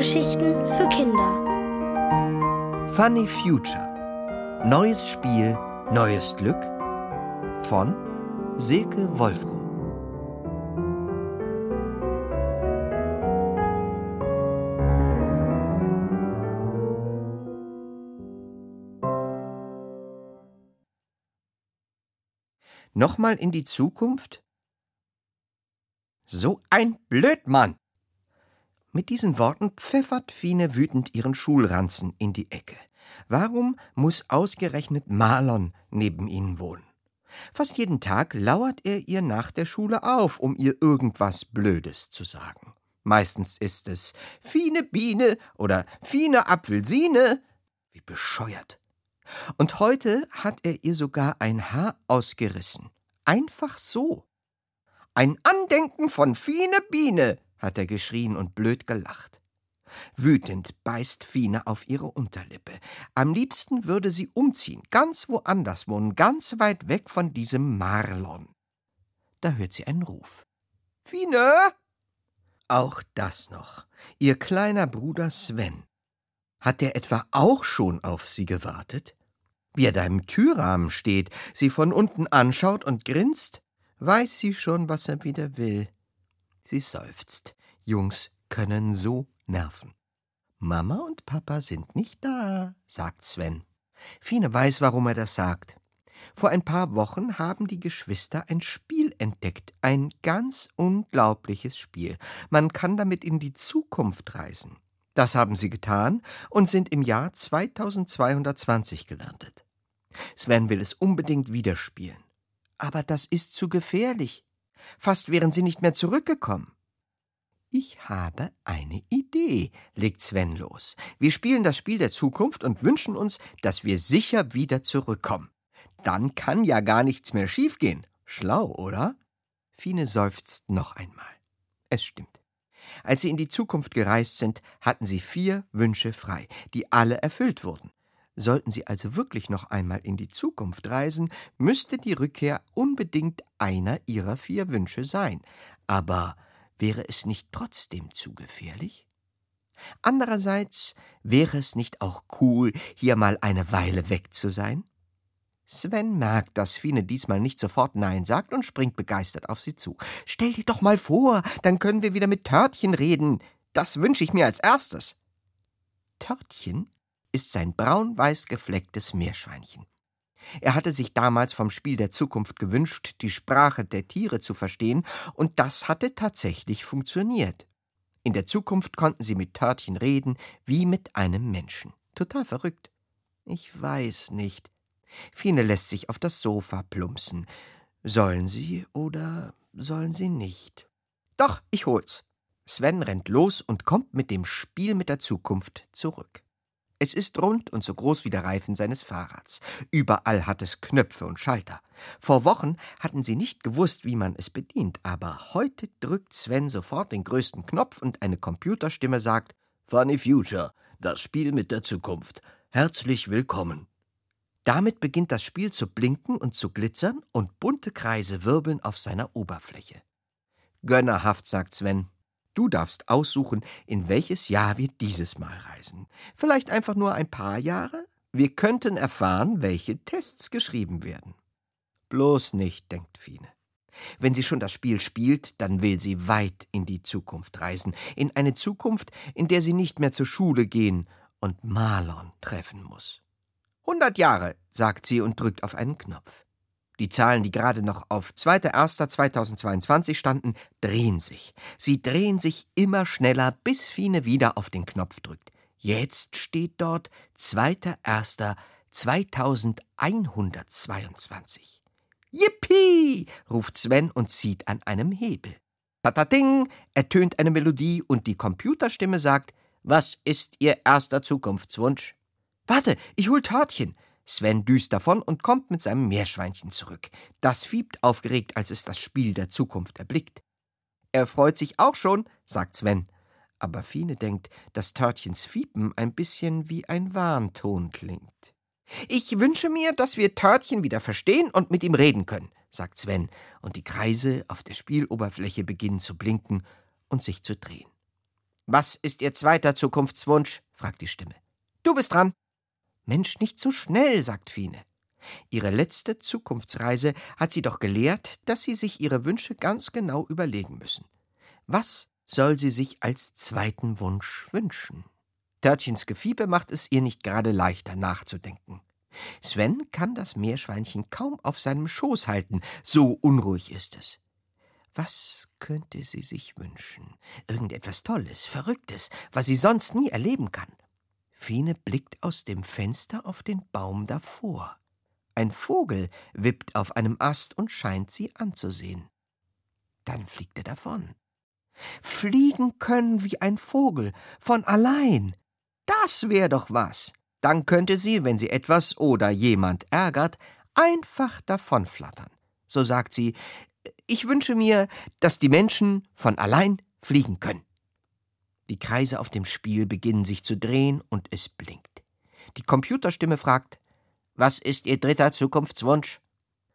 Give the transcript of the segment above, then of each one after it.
Hörgeschichten für Kinder. Funny Future. Neues Spiel, neues Glück von Silke Wolfrum. Nochmal in die Zukunft? So ein Blödmann! Mit diesen Worten pfeffert Fine wütend ihren Schulranzen in die Ecke. Warum muss ausgerechnet Marlon neben ihnen wohnen? Fast jeden Tag lauert er ihr nach der Schule auf, um ihr irgendwas Blödes zu sagen. Meistens ist es Fine Biene oder Fine Apfelsine. Wie bescheuert. Und heute hat er ihr sogar ein Haar ausgerissen. Einfach so. Ein Andenken von Fine Biene, hat er geschrien und blöd gelacht. Wütend beißt Fine auf ihre Unterlippe. Am liebsten würde sie umziehen, ganz woanders wohnen, ganz weit weg von diesem Marlon. Da hört sie einen Ruf. Fine! Auch das noch. Ihr kleiner Bruder Sven. Hat der etwa auch schon auf sie gewartet? Wie er da im Türrahmen steht, sie von unten anschaut und grinst, weiß sie schon, was er wieder will. Sie seufzt. Jungs können so nerven. Mama und Papa sind nicht da, sagt Sven. Fine weiß, warum er das sagt. Vor ein paar Wochen haben die Geschwister ein Spiel entdeckt, ein ganz unglaubliches Spiel. Man kann damit in die Zukunft reisen. Das haben sie getan und sind im Jahr 2220 gelandet. Sven will es unbedingt wieder spielen. Aber das ist zu gefährlich. Fast wären sie nicht mehr zurückgekommen. Ich habe eine Idee, legt Sven los. Wir spielen das Spiel der Zukunft und wünschen uns, dass wir sicher wieder zurückkommen. Dann kann ja gar nichts mehr schiefgehen. Schlau, oder? Fine seufzt noch einmal. Es stimmt. Als sie in die Zukunft gereist sind, hatten sie vier Wünsche frei, die alle erfüllt wurden. Sollten sie also wirklich noch einmal in die Zukunft reisen, müsste die Rückkehr unbedingt einer ihrer vier Wünsche sein. Aber Wäre es nicht trotzdem zu gefährlich? Andererseits wäre es nicht auch cool, hier mal eine Weile weg zu sein? Sven merkt, dass Fine diesmal nicht sofort Nein sagt und springt begeistert auf sie zu. Stell dir doch mal vor, dann können wir wieder mit Törtchen reden. Das wünsche ich mir als erstes. Törtchen ist sein braun-weiß geflecktes Meerschweinchen. Er hatte sich damals vom Spiel der Zukunft gewünscht, die Sprache der Tiere zu verstehen, und das hatte tatsächlich funktioniert. In der Zukunft konnten sie mit Törtchen reden, wie mit einem Menschen. Total verrückt. Ich weiß nicht. Fine lässt sich auf das Sofa plumpsen. Sollen sie oder sollen sie nicht? Doch, ich hol's. Sven rennt los und kommt mit dem Spiel mit der Zukunft zurück. Es ist rund und so groß wie der Reifen seines Fahrrads. Überall hat es Knöpfe und Schalter. Vor Wochen hatten sie nicht gewusst, wie man es bedient, aber heute drückt Sven sofort den größten Knopf und eine Computerstimme sagt Funny Future, das Spiel mit der Zukunft. Herzlich willkommen. Damit beginnt das Spiel zu blinken und zu glitzern und bunte Kreise wirbeln auf seiner Oberfläche. Gönnerhaft, sagt Sven. Du darfst aussuchen, in welches Jahr wir dieses Mal reisen. Vielleicht einfach nur ein paar Jahre? Wir könnten erfahren, welche Tests geschrieben werden. Bloß nicht, denkt Fine. Wenn sie schon das Spiel spielt, dann will sie weit in die Zukunft reisen, in eine Zukunft, in der sie nicht mehr zur Schule gehen und Marlon treffen muss. Hundert Jahre, sagt sie und drückt auf einen Knopf. Die Zahlen, die gerade noch auf 2.1.2022 standen, drehen sich. Sie drehen sich immer schneller, bis Fine wieder auf den Knopf drückt. Jetzt steht dort 2.1.2122. Yippie! ruft Sven und zieht an einem Hebel. Patating! ertönt eine Melodie und die Computerstimme sagt: Was ist Ihr erster Zukunftswunsch? Warte, ich hol Törtchen. Sven düst davon und kommt mit seinem Meerschweinchen zurück. Das fiebt aufgeregt, als es das Spiel der Zukunft erblickt. Er freut sich auch schon, sagt Sven. Aber Fine denkt, dass Törtchens Fiepen ein bisschen wie ein Warnton klingt. Ich wünsche mir, dass wir Törtchen wieder verstehen und mit ihm reden können, sagt Sven, und die Kreise auf der Spieloberfläche beginnen zu blinken und sich zu drehen. Was ist Ihr zweiter Zukunftswunsch? fragt die Stimme. Du bist dran. Mensch, nicht so schnell, sagt Fine. Ihre letzte Zukunftsreise hat sie doch gelehrt, dass sie sich ihre Wünsche ganz genau überlegen müssen. Was soll sie sich als zweiten Wunsch wünschen? Törtchens Gefiepe macht es ihr nicht gerade leichter nachzudenken. Sven kann das Meerschweinchen kaum auf seinem Schoß halten, so unruhig ist es. Was könnte sie sich wünschen? Irgendetwas Tolles, Verrücktes, was sie sonst nie erleben kann. Fine blickt aus dem Fenster auf den Baum davor. Ein Vogel wippt auf einem Ast und scheint sie anzusehen. Dann fliegt er davon. Fliegen können wie ein Vogel, von allein. Das wär doch was. Dann könnte sie, wenn sie etwas oder jemand ärgert, einfach davonflattern. So sagt sie, ich wünsche mir, dass die Menschen von allein fliegen können. Die Kreise auf dem Spiel beginnen sich zu drehen und es blinkt. Die Computerstimme fragt, was ist Ihr dritter Zukunftswunsch?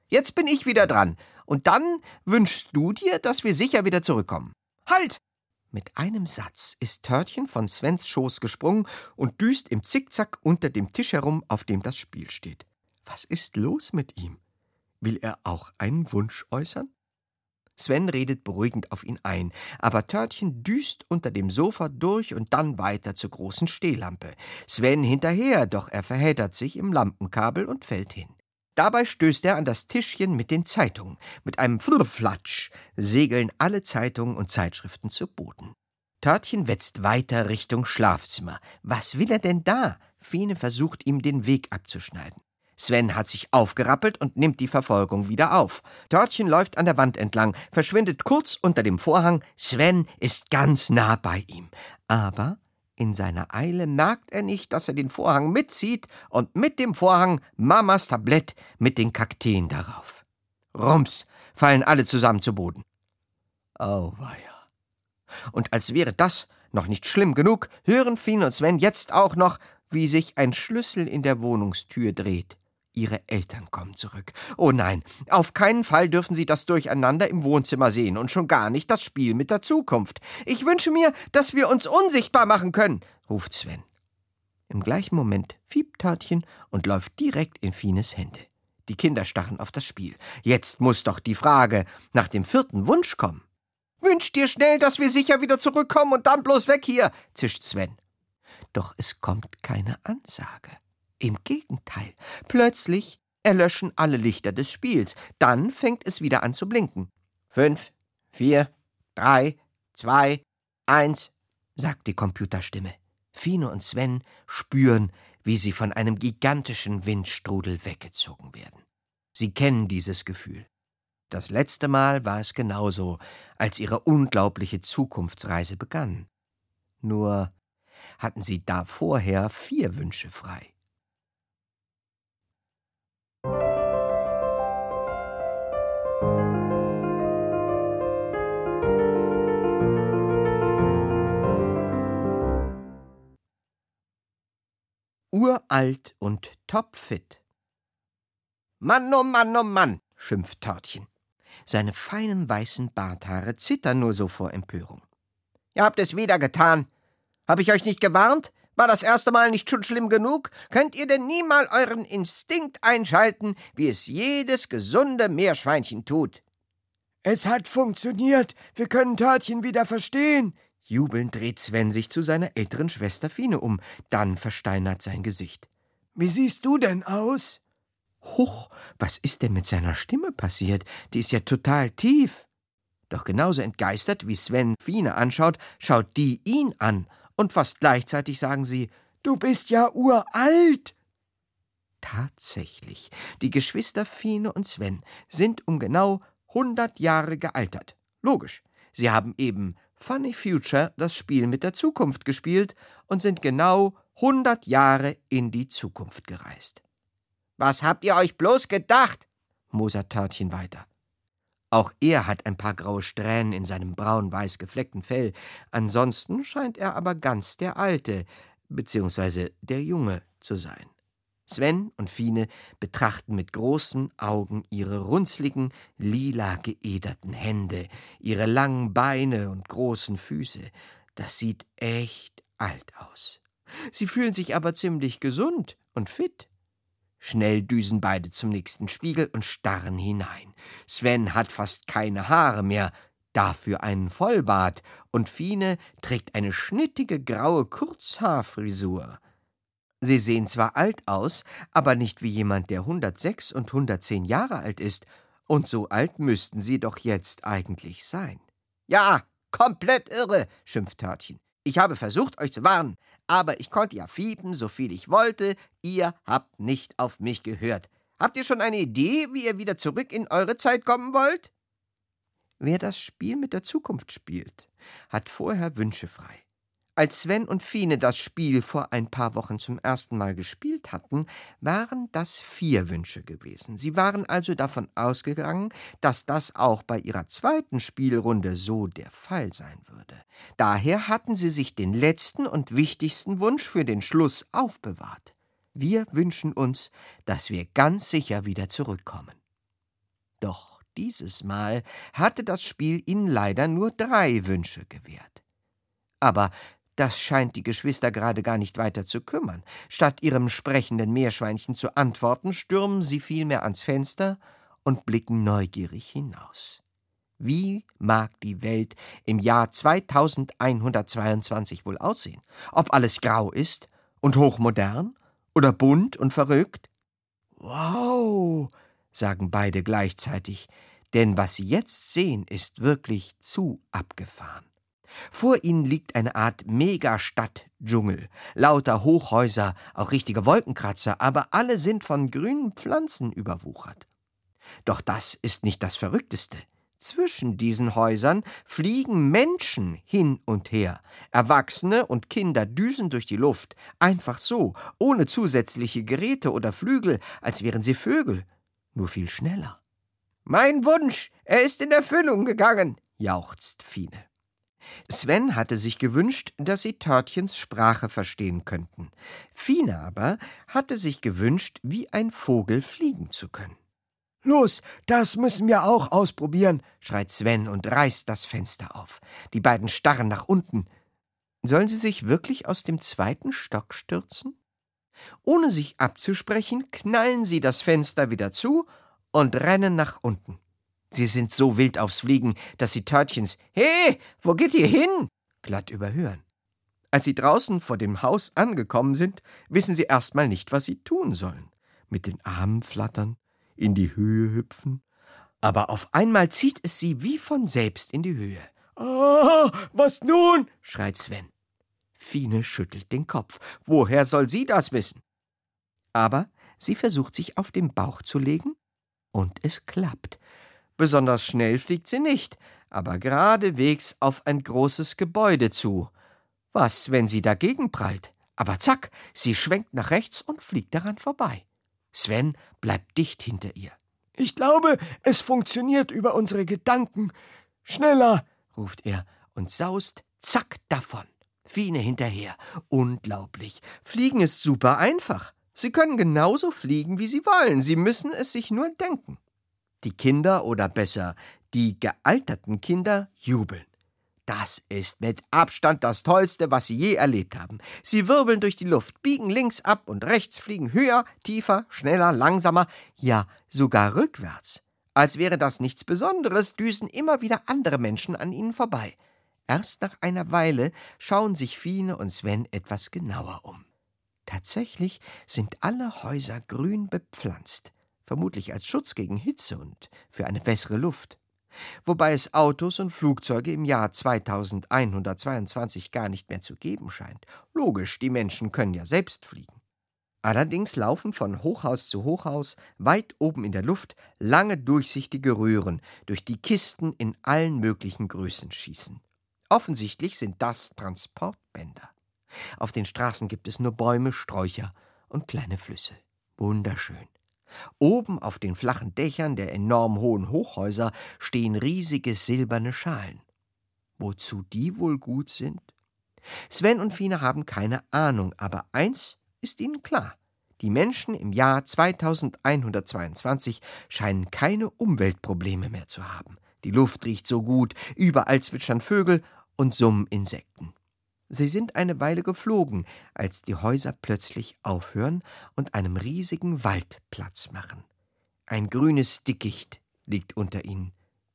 Jetzt bin ich wieder dran. Und dann wünschst du dir, dass wir sicher wieder zurückkommen. Halt! Mit einem Satz ist Törtchen von Svens Schoß gesprungen und düst im Zickzack unter dem Tisch herum, auf dem das Spiel steht. Was ist los mit ihm? Will er auch einen Wunsch äußern? Sven redet beruhigend auf ihn ein, aber Törtchen düst unter dem Sofa durch und dann weiter zur großen Stehlampe. Sven hinterher, doch er verheddert sich im Lampenkabel und fällt hin. Dabei stößt er an das Tischchen mit den Zeitungen. Mit einem Flurflatsch segeln alle Zeitungen und Zeitschriften zu Boden. Törtchen wetzt weiter Richtung Schlafzimmer. Was will er denn da? Fine versucht ihm den Weg abzuschneiden. Sven hat sich aufgerappelt und nimmt die Verfolgung wieder auf. Törtchen läuft an der Wand entlang, verschwindet kurz unter dem Vorhang. Sven ist ganz nah bei ihm. Aber in seiner Eile merkt er nicht, dass er den Vorhang mitzieht und mit dem Vorhang Mamas Tablett mit den Kakteen darauf. Rums fallen alle zusammen zu Boden. Auweia. Und als wäre das noch nicht schlimm genug, hören Fien und Sven jetzt auch noch, wie sich ein Schlüssel in der Wohnungstür dreht. Ihre Eltern kommen zurück. Oh nein, auf keinen Fall dürfen Sie das Durcheinander im Wohnzimmer sehen und schon gar nicht das Spiel mit der Zukunft. Ich wünsche mir, dass wir uns unsichtbar machen können, ruft Sven. Im gleichen Moment fiebt Törtchen und läuft direkt in Fines Hände. Die Kinder starren auf das Spiel. Jetzt muss doch die Frage nach dem vierten Wunsch kommen. Wünsch dir schnell, dass wir sicher wieder zurückkommen und dann bloß weg hier, zischt Sven. Doch es kommt keine Ansage. Im Gegenteil, plötzlich erlöschen alle Lichter des Spiels. Dann fängt es wieder an zu blinken. Fünf, vier, drei, zwei, eins, sagt die Computerstimme. Fine und Sven spüren, wie sie von einem gigantischen Windstrudel weggezogen werden. Sie kennen dieses Gefühl. Das letzte Mal war es genauso, als ihre unglaubliche Zukunftsreise begann. Nur hatten sie da vorher vier Wünsche frei. Uralt und topfit. Mann, oh Mann, oh Mann, schimpft Törtchen. Seine feinen weißen Barthaare zittern nur so vor Empörung. Ihr habt es wieder getan. Hab ich euch nicht gewarnt? War das erste Mal nicht schon schlimm genug? Könnt ihr denn nie mal euren Instinkt einschalten, wie es jedes gesunde Meerschweinchen tut? Es hat funktioniert. Wir können Törtchen wieder verstehen, Jubelnd dreht Sven sich zu seiner älteren Schwester Fine um. Dann versteinert sein Gesicht. Wie siehst du denn aus? Huch, was ist denn mit seiner Stimme passiert? Die ist ja total tief. Doch genauso entgeistert, wie Sven Fine anschaut, schaut die ihn an. Und fast gleichzeitig sagen sie: Du bist ja uralt. Tatsächlich, die Geschwister Fine und Sven sind um genau hundert Jahre gealtert. Logisch. Sie haben eben Funny Future das Spiel mit der Zukunft gespielt und sind genau 100 Jahre in die Zukunft gereist. Was habt ihr euch bloß gedacht? mosert Törtchen weiter. Auch er hat ein paar graue Strähnen in seinem braun-weiß gefleckten Fell. Ansonsten scheint er aber ganz der Alte, beziehungsweise der Junge zu sein. Sven und Fine betrachten mit großen Augen ihre runzligen, lila geederten Hände, ihre langen Beine und großen Füße. das sieht echt alt aus. Sie fühlen sich aber ziemlich gesund und fit. Schnell düsen beide zum nächsten Spiegel und starren hinein. Sven hat fast keine Haare mehr, dafür einen Vollbart, und Fine trägt eine schnittige graue Kurzhaarfrisur. Sie sehen zwar alt aus, aber nicht wie jemand, der 106 und 110 Jahre alt ist, und so alt müssten sie doch jetzt eigentlich sein. Ja, komplett irre, schimpft Törtchen. Ich habe versucht, euch zu warnen, aber ich konnte ja fiepen, so viel ich wollte. Ihr habt nicht auf mich gehört. Habt ihr schon eine Idee, wie ihr wieder zurück in eure Zeit kommen wollt? Wer das Spiel mit der Zukunft spielt, hat vorher Wünsche frei. Als Sven und Fine das Spiel vor ein paar Wochen zum ersten Mal gespielt hatten, waren das vier Wünsche gewesen. Sie waren also davon ausgegangen, dass das auch bei ihrer zweiten Spielrunde so der Fall sein würde. Daher hatten sie sich den letzten und wichtigsten Wunsch für den Schluss aufbewahrt. Wir wünschen uns, dass wir ganz sicher wieder zurückkommen. Doch dieses Mal hatte das Spiel ihnen leider nur drei Wünsche gewährt. Aber das scheint die Geschwister gerade gar nicht weiter zu kümmern. Statt ihrem sprechenden Meerschweinchen zu antworten, stürmen sie vielmehr ans Fenster und blicken neugierig hinaus. Wie mag die Welt im Jahr 2122 wohl aussehen? Ob alles grau ist und hochmodern oder bunt und verrückt? Wow, sagen beide gleichzeitig, denn was sie jetzt sehen, ist wirklich zu abgefahren. Vor ihnen liegt eine Art Megastadt-Dschungel. Lauter Hochhäuser, auch richtige Wolkenkratzer, aber alle sind von grünen Pflanzen überwuchert. Doch das ist nicht das Verrückteste. Zwischen diesen Häusern fliegen Menschen hin und her. Erwachsene und Kinder düsen durch die Luft, einfach so, ohne zusätzliche Geräte oder Flügel, als wären sie Vögel, nur viel schneller. Mein Wunsch, er ist in Erfüllung gegangen, jauchzt Fine. Sven hatte sich gewünscht, dass sie Törtchens Sprache verstehen könnten. Fine aber hatte sich gewünscht, wie ein Vogel fliegen zu können. Los, das müssen wir auch ausprobieren, schreit Sven und reißt das Fenster auf. Die beiden starren nach unten. Sollen sie sich wirklich aus dem zweiten Stock stürzen? Ohne sich abzusprechen, knallen sie das Fenster wieder zu und rennen nach unten. Sie sind so wild aufs Fliegen, dass sie Törtchens He, wo geht ihr hin? glatt überhören. Als sie draußen vor dem Haus angekommen sind, wissen sie erstmal nicht, was sie tun sollen. Mit den Armen flattern, in die Höhe hüpfen. Aber auf einmal zieht es sie wie von selbst in die Höhe. Ah, was nun? schreit Sven. Fine schüttelt den Kopf. Woher soll sie das wissen? Aber sie versucht sich auf den Bauch zu legen, und es klappt. Besonders schnell fliegt sie nicht, aber geradewegs auf ein großes Gebäude zu. Was, wenn sie dagegen prallt? Aber zack, sie schwenkt nach rechts und fliegt daran vorbei. Sven bleibt dicht hinter ihr. Ich glaube, es funktioniert über unsere Gedanken. Schneller, ruft er und saust zack davon. Fine hinterher. Unglaublich. Fliegen ist super einfach. Sie können genauso fliegen, wie Sie wollen. Sie müssen es sich nur denken. Die Kinder oder besser die gealterten Kinder jubeln. Das ist mit Abstand das Tollste, was sie je erlebt haben. Sie wirbeln durch die Luft, biegen links ab und rechts, fliegen höher, tiefer, schneller, langsamer, ja sogar rückwärts. Als wäre das nichts Besonderes, düsen immer wieder andere Menschen an ihnen vorbei. Erst nach einer Weile schauen sich Fine und Sven etwas genauer um. Tatsächlich sind alle Häuser grün bepflanzt vermutlich als Schutz gegen Hitze und für eine bessere Luft. Wobei es Autos und Flugzeuge im Jahr 2122 gar nicht mehr zu geben scheint. Logisch, die Menschen können ja selbst fliegen. Allerdings laufen von Hochhaus zu Hochhaus, weit oben in der Luft, lange durchsichtige Röhren, durch die Kisten in allen möglichen Größen schießen. Offensichtlich sind das Transportbänder. Auf den Straßen gibt es nur Bäume, Sträucher und kleine Flüsse. Wunderschön. Oben auf den flachen Dächern der enorm hohen Hochhäuser stehen riesige silberne Schalen. Wozu die wohl gut sind? Sven und Fine haben keine Ahnung, aber eins ist ihnen klar. Die Menschen im Jahr 2122 scheinen keine Umweltprobleme mehr zu haben. Die Luft riecht so gut, überall zwitschern Vögel und summen Insekten. Sie sind eine Weile geflogen, als die Häuser plötzlich aufhören und einem riesigen Wald Platz machen. Ein grünes Dickicht liegt unter ihnen.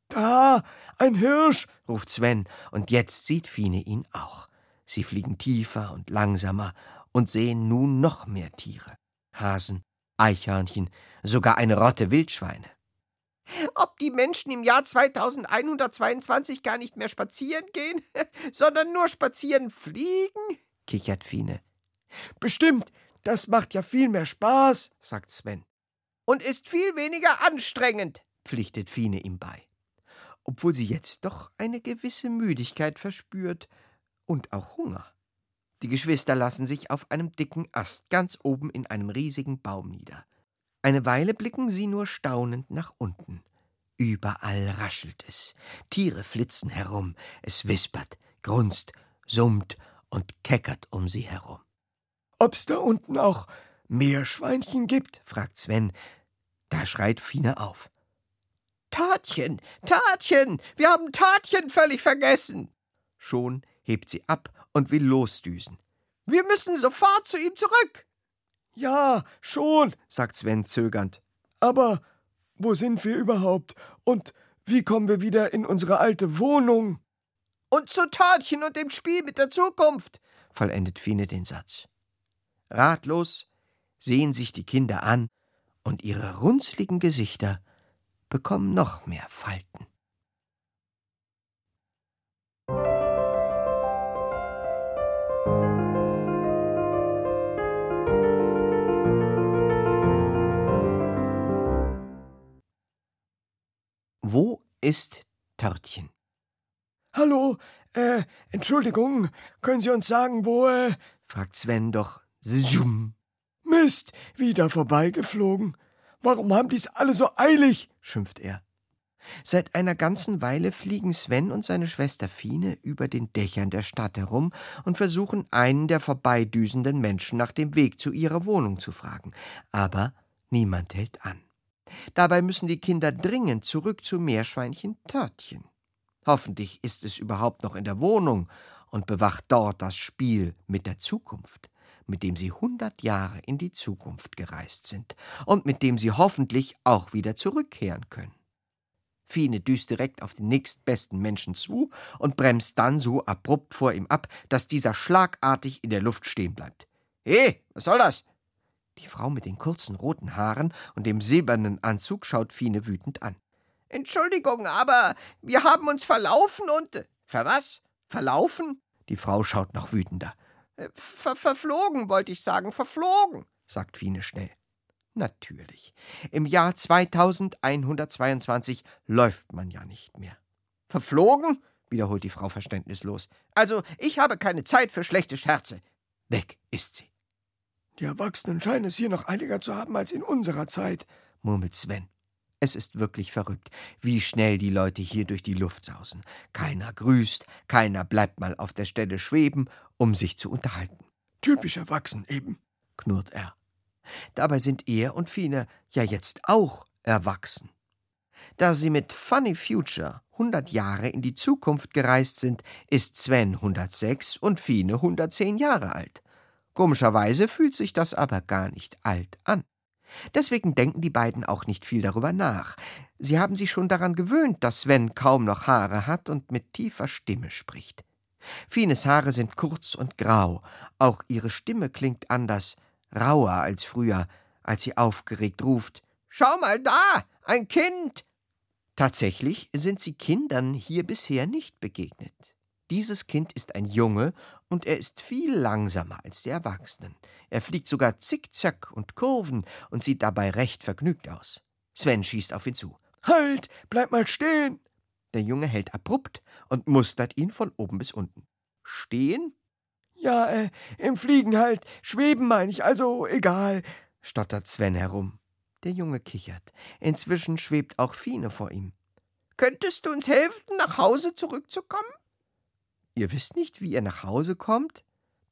Da, ein Hirsch, ruft Sven, und jetzt sieht Fine ihn auch. Sie fliegen tiefer und langsamer und sehen nun noch mehr Tiere. Hasen, Eichhörnchen, sogar eine Rotte Wildschweine. Ob die Menschen im Jahr 2122 gar nicht mehr spazieren gehen, sondern nur spazieren fliegen? kichert Fine. Bestimmt, das macht ja viel mehr Spaß, sagt Sven. Und ist viel weniger anstrengend, pflichtet Fine ihm bei. Obwohl sie jetzt doch eine gewisse Müdigkeit verspürt und auch Hunger. Die Geschwister lassen sich auf einem dicken Ast ganz oben in einem riesigen Baum nieder. Eine Weile blicken sie nur staunend nach unten. Überall raschelt es, Tiere flitzen herum, es wispert, grunzt, summt und keckert um sie herum. Ob's da unten auch Meerschweinchen gibt? fragt Sven. Da schreit Fine auf. Tatchen, Tatchen, wir haben Tatchen völlig vergessen. Schon hebt sie ab und will losdüsen. Wir müssen sofort zu ihm zurück. Ja, schon, sagt Sven zögernd. Aber wo sind wir überhaupt? Und wie kommen wir wieder in unsere alte Wohnung? Und zu Tatchen und dem Spiel mit der Zukunft, vollendet Fine den Satz. Ratlos sehen sich die Kinder an und ihre runzligen Gesichter bekommen noch mehr Falten. Wo ist Törtchen? Hallo, äh, Entschuldigung, können Sie uns sagen, wo, äh, fragt Sven doch. Zoom. Mist, wieder vorbeigeflogen. Warum haben die's alle so eilig? schimpft er. Seit einer ganzen Weile fliegen Sven und seine Schwester Fine über den Dächern der Stadt herum und versuchen, einen der vorbeidüsenden Menschen nach dem Weg zu ihrer Wohnung zu fragen. Aber niemand hält an. Dabei müssen die Kinder dringend zurück zu Meerschweinchen Törtchen. Hoffentlich ist es überhaupt noch in der Wohnung und bewacht dort das Spiel mit der Zukunft, mit dem sie hundert Jahre in die Zukunft gereist sind und mit dem sie hoffentlich auch wieder zurückkehren können. Fine düst direkt auf den nächstbesten Menschen zu und bremst dann so abrupt vor ihm ab, dass dieser schlagartig in der Luft stehen bleibt. He, was soll das? Die Frau mit den kurzen roten Haaren und dem silbernen Anzug schaut Fine wütend an. Entschuldigung, aber wir haben uns verlaufen und. Ver was? Verlaufen? Die Frau schaut noch wütender. Äh, ver verflogen, wollte ich sagen, verflogen, sagt Fine schnell. Natürlich. Im Jahr 2122 läuft man ja nicht mehr. Verflogen? wiederholt die Frau verständnislos. Also, ich habe keine Zeit für schlechte Scherze. Weg ist sie. Die Erwachsenen scheinen es hier noch eiliger zu haben als in unserer Zeit, murmelt Sven. Es ist wirklich verrückt, wie schnell die Leute hier durch die Luft sausen. Keiner grüßt, keiner bleibt mal auf der Stelle schweben, um sich zu unterhalten. Typisch erwachsen eben, knurrt er. Dabei sind er und Fine ja jetzt auch erwachsen. Da sie mit Funny Future 100 Jahre in die Zukunft gereist sind, ist Sven 106 und Fine 110 Jahre alt. Komischerweise fühlt sich das aber gar nicht alt an. Deswegen denken die beiden auch nicht viel darüber nach. Sie haben sich schon daran gewöhnt, dass Sven kaum noch Haare hat und mit tiefer Stimme spricht. Fines Haare sind kurz und grau, auch ihre Stimme klingt anders, rauer als früher, als sie aufgeregt ruft Schau mal da, ein Kind. Tatsächlich sind sie Kindern hier bisher nicht begegnet. Dieses Kind ist ein Junge und er ist viel langsamer als die Erwachsenen. Er fliegt sogar zickzack und Kurven und sieht dabei recht vergnügt aus. Sven schießt auf ihn zu. Halt, bleib mal stehen! Der Junge hält abrupt und mustert ihn von oben bis unten. Stehen? Ja, äh, im Fliegen halt. Schweben meine ich, also egal, stottert Sven herum. Der Junge kichert. Inzwischen schwebt auch Fine vor ihm. Könntest du uns helfen, nach Hause zurückzukommen? Ihr wisst nicht, wie ihr nach Hause kommt?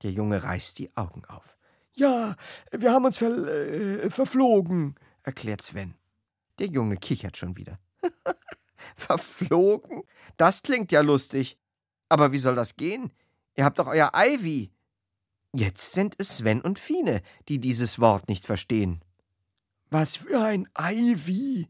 Der Junge reißt die Augen auf. Ja, wir haben uns ver äh, verflogen, erklärt Sven. Der Junge kichert schon wieder. verflogen? Das klingt ja lustig. Aber wie soll das gehen? Ihr habt doch euer Ivy. Jetzt sind es Sven und Fine, die dieses Wort nicht verstehen. Was für ein Ivy?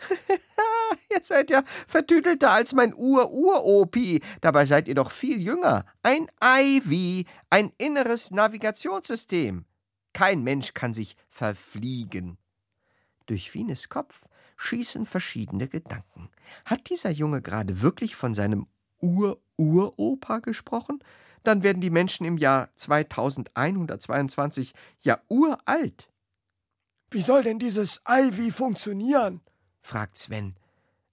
ihr seid ja vertütelter als mein Ur-Ur-Opi. Dabei seid ihr doch viel jünger. Ein Ivy, ein inneres Navigationssystem. Kein Mensch kann sich verfliegen. Durch Fines Kopf schießen verschiedene Gedanken. Hat dieser Junge gerade wirklich von seinem Ur-Uropa gesprochen? Dann werden die Menschen im Jahr 2122 ja uralt. Wie soll denn dieses Ivy funktionieren? fragt Sven.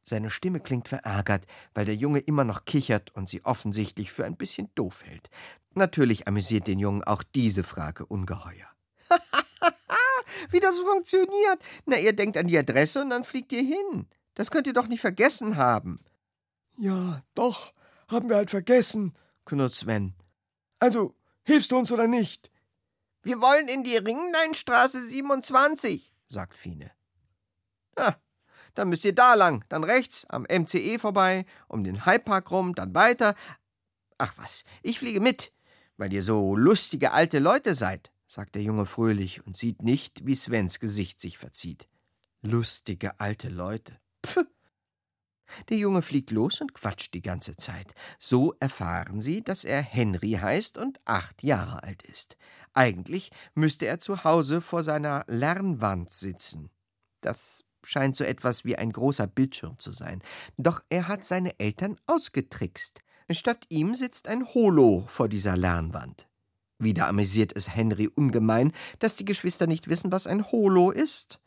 Seine Stimme klingt verärgert, weil der Junge immer noch kichert und sie offensichtlich für ein bisschen doof hält. Natürlich amüsiert den Jungen auch diese Frage ungeheuer. Wie das funktioniert? Na, ihr denkt an die Adresse und dann fliegt ihr hin. Das könnt ihr doch nicht vergessen haben. Ja, doch, haben wir halt vergessen, knurrt Sven. Also, hilfst du uns oder nicht? Wir wollen in die Ringleinstraße 27, sagt Fine. Ah, dann müsst ihr da lang, dann rechts am MCE vorbei, um den Hypepark rum, dann weiter. Ach was, ich fliege mit, weil ihr so lustige alte Leute seid, sagt der Junge fröhlich und sieht nicht, wie Svens Gesicht sich verzieht. Lustige alte Leute. Pff. Der Junge fliegt los und quatscht die ganze Zeit. So erfahren sie, dass er Henry heißt und acht Jahre alt ist. Eigentlich müsste er zu Hause vor seiner Lernwand sitzen. Das scheint so etwas wie ein großer Bildschirm zu sein. Doch er hat seine Eltern ausgetrickst. Statt ihm sitzt ein Holo vor dieser Lernwand. Wieder amüsiert es Henry ungemein, dass die Geschwister nicht wissen, was ein Holo ist.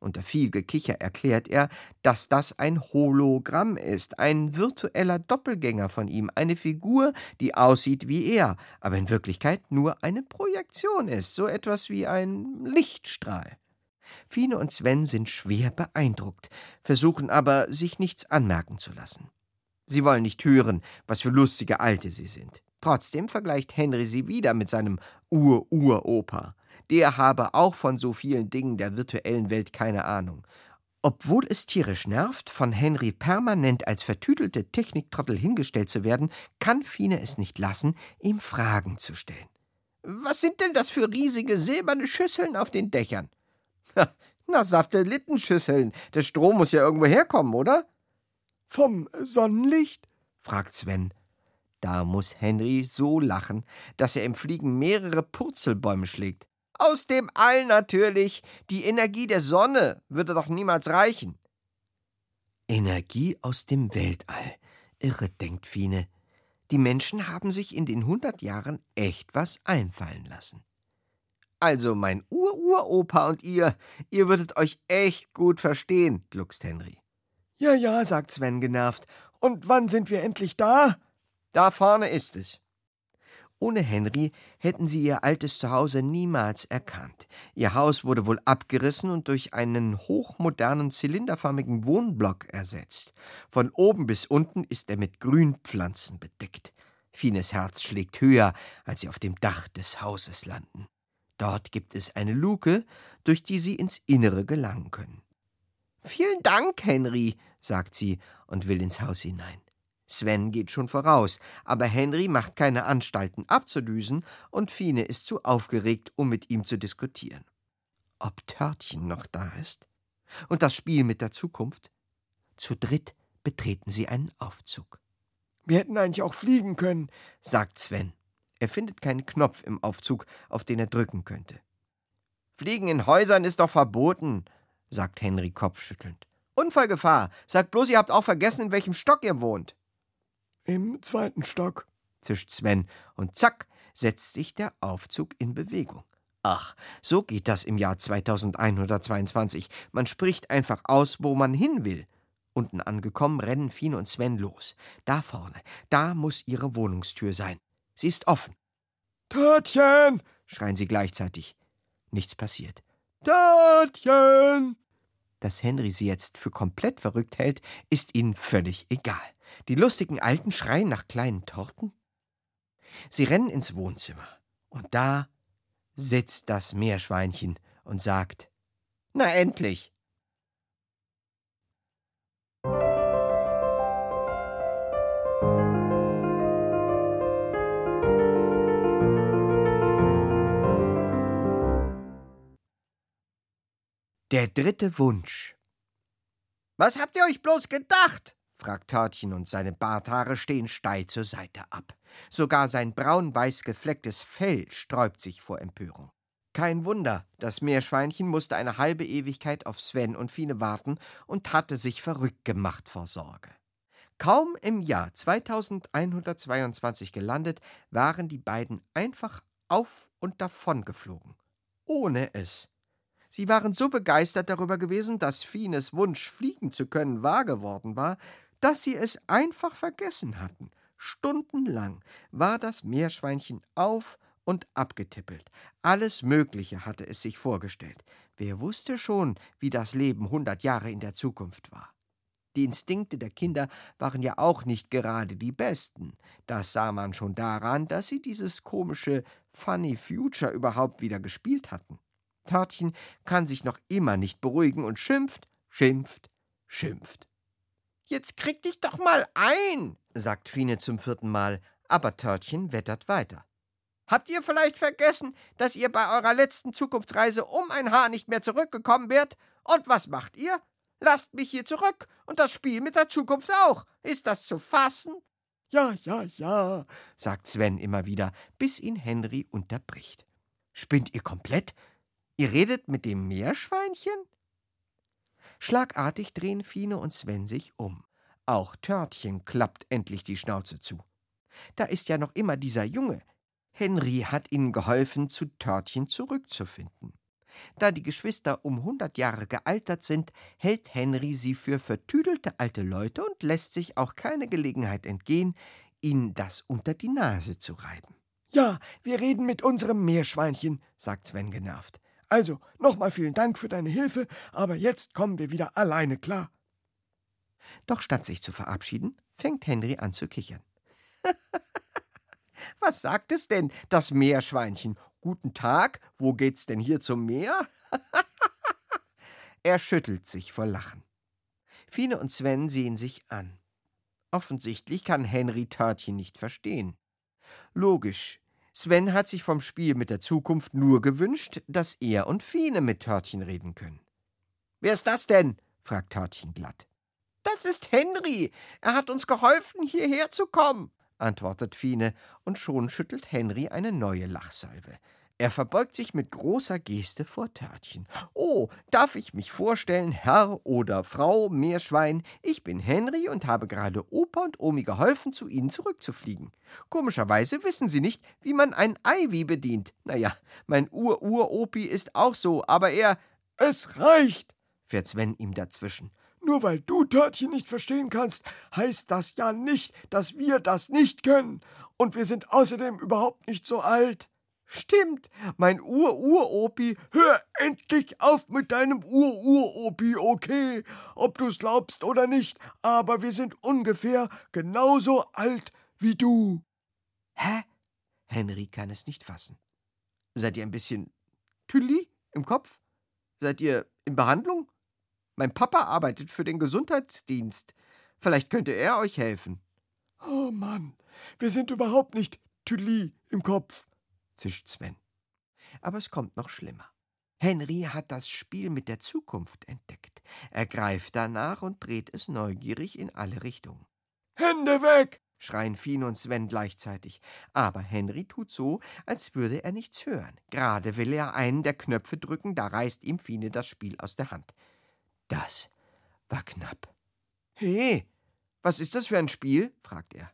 Unter viel Gekicher erklärt er, dass das ein Hologramm ist, ein virtueller Doppelgänger von ihm, eine Figur, die aussieht wie er, aber in Wirklichkeit nur eine Projektion ist, so etwas wie ein Lichtstrahl. Fine und Sven sind schwer beeindruckt, versuchen aber, sich nichts anmerken zu lassen. Sie wollen nicht hören, was für lustige Alte sie sind. Trotzdem vergleicht Henry sie wieder mit seinem Ur-Ur-Opa. Der habe auch von so vielen Dingen der virtuellen Welt keine Ahnung. Obwohl es tierisch nervt, von Henry permanent als vertüdelte Techniktrottel hingestellt zu werden, kann Fine es nicht lassen, ihm Fragen zu stellen. Was sind denn das für riesige silberne Schüsseln auf den Dächern? Na, Satellitenschüsseln. Der Strom muss ja irgendwo herkommen, oder? Vom Sonnenlicht? fragt Sven. Da muss Henry so lachen, dass er im Fliegen mehrere Purzelbäume schlägt. Aus dem All natürlich. Die Energie der Sonne würde doch niemals reichen. Energie aus dem Weltall. Irre, denkt Fine. Die Menschen haben sich in den hundert Jahren echt was einfallen lassen. Also, mein Ur-Uropa und ihr, ihr würdet euch echt gut verstehen, gluckst Henry. Ja, ja, sagt Sven genervt. Und wann sind wir endlich da? Da vorne ist es. Ohne Henry hätten sie ihr altes Zuhause niemals erkannt. Ihr Haus wurde wohl abgerissen und durch einen hochmodernen zylinderförmigen Wohnblock ersetzt. Von oben bis unten ist er mit Grünpflanzen bedeckt. Fines Herz schlägt höher, als sie auf dem Dach des Hauses landen. Dort gibt es eine Luke, durch die sie ins Innere gelangen können. Vielen Dank, Henry, sagt sie und will ins Haus hinein. Sven geht schon voraus, aber Henry macht keine Anstalten abzudüsen und Fine ist zu aufgeregt, um mit ihm zu diskutieren. Ob Törtchen noch da ist? Und das Spiel mit der Zukunft? Zu dritt betreten sie einen Aufzug. Wir hätten eigentlich auch fliegen können, sagt Sven. Er findet keinen Knopf im Aufzug, auf den er drücken könnte. Fliegen in Häusern ist doch verboten, sagt Henry kopfschüttelnd. Unfallgefahr. Sagt bloß, ihr habt auch vergessen, in welchem Stock ihr wohnt. Im zweiten Stock, zischt Sven, und zack, setzt sich der Aufzug in Bewegung. Ach, so geht das im Jahr 2122. Man spricht einfach aus, wo man hin will. Unten angekommen, rennen Fine und Sven los. Da vorne, da muss ihre Wohnungstür sein. Sie ist offen. Törtchen! schreien sie gleichzeitig. Nichts passiert. Törtchen! Dass Henry sie jetzt für komplett verrückt hält, ist ihnen völlig egal. Die lustigen Alten schreien nach kleinen Torten. Sie rennen ins Wohnzimmer. Und da sitzt das Meerschweinchen und sagt: Na endlich! Der dritte Wunsch. Was habt ihr euch bloß gedacht? fragt Törtchen und seine Barthaare stehen steil zur Seite ab. Sogar sein braun-weiß geflecktes Fell sträubt sich vor Empörung. Kein Wunder, das Meerschweinchen musste eine halbe Ewigkeit auf Sven und Fine warten und hatte sich verrückt gemacht vor Sorge. Kaum im Jahr 2122 gelandet, waren die beiden einfach auf und davon geflogen. Ohne es. Sie waren so begeistert darüber gewesen, dass Fines Wunsch, fliegen zu können, wahr geworden war, dass sie es einfach vergessen hatten. Stundenlang war das Meerschweinchen auf und abgetippelt. Alles Mögliche hatte es sich vorgestellt. Wer wusste schon, wie das Leben hundert Jahre in der Zukunft war? Die Instinkte der Kinder waren ja auch nicht gerade die besten. Das sah man schon daran, dass sie dieses komische Funny Future überhaupt wieder gespielt hatten. Törtchen kann sich noch immer nicht beruhigen und schimpft, schimpft, schimpft. Jetzt krieg dich doch mal ein, sagt Fine zum vierten Mal, aber Törtchen wettert weiter. Habt ihr vielleicht vergessen, dass ihr bei eurer letzten Zukunftsreise um ein Haar nicht mehr zurückgekommen wärt? Und was macht ihr? Lasst mich hier zurück und das Spiel mit der Zukunft auch. Ist das zu fassen? Ja, ja, ja, sagt Sven immer wieder, bis ihn Henry unterbricht. Spinnt ihr komplett? Ihr redet mit dem Meerschweinchen? Schlagartig drehen Fine und Sven sich um. Auch Törtchen klappt endlich die Schnauze zu. Da ist ja noch immer dieser Junge. Henry hat ihnen geholfen, zu Törtchen zurückzufinden. Da die Geschwister um hundert Jahre gealtert sind, hält Henry sie für vertüdelte alte Leute und lässt sich auch keine Gelegenheit entgehen, ihnen das unter die Nase zu reiben. Ja, wir reden mit unserem Meerschweinchen, sagt Sven genervt. Also, nochmal vielen Dank für deine Hilfe, aber jetzt kommen wir wieder alleine klar. Doch statt sich zu verabschieden, fängt Henry an zu kichern. Was sagt es denn, das Meerschweinchen? Guten Tag, wo geht's denn hier zum Meer? er schüttelt sich vor Lachen. Fine und Sven sehen sich an. Offensichtlich kann Henry Törtchen nicht verstehen. Logisch. Sven hat sich vom Spiel mit der Zukunft nur gewünscht, dass er und Fine mit Törtchen reden können. Wer ist das denn? fragt Törtchen glatt. Das ist Henry. Er hat uns geholfen, hierher zu kommen antwortet Fine, und schon schüttelt Henry eine neue Lachsalve. Er verbeugt sich mit großer Geste vor Törtchen. Oh, darf ich mich vorstellen, Herr oder Frau Meerschwein? Ich bin Henry und habe gerade Opa und Omi geholfen, zu Ihnen zurückzufliegen. Komischerweise wissen Sie nicht, wie man ein Eiwie bedient. Naja, mein Ur-Ur-Opi ist auch so, aber er. Es reicht, fährt Sven ihm dazwischen. Nur weil du Törtchen nicht verstehen kannst, heißt das ja nicht, dass wir das nicht können. Und wir sind außerdem überhaupt nicht so alt. Stimmt, mein Ur-Ur-Opi. Hör endlich auf mit deinem Ur-Ur-Opi, okay? Ob du's glaubst oder nicht, aber wir sind ungefähr genauso alt wie du. Hä? Henry kann es nicht fassen. Seid ihr ein bisschen Tülli im Kopf? Seid ihr in Behandlung? Mein Papa arbeitet für den Gesundheitsdienst. Vielleicht könnte er euch helfen. Oh Mann, wir sind überhaupt nicht Tülli im Kopf, zischt Sven. Aber es kommt noch schlimmer. Henry hat das Spiel mit der Zukunft entdeckt. Er greift danach und dreht es neugierig in alle Richtungen. Hände weg! schreien Fien und Sven gleichzeitig. Aber Henry tut so, als würde er nichts hören. Gerade will er einen der Knöpfe drücken, da reißt ihm Fine das Spiel aus der Hand. Das war knapp. He, was ist das für ein Spiel? fragt er.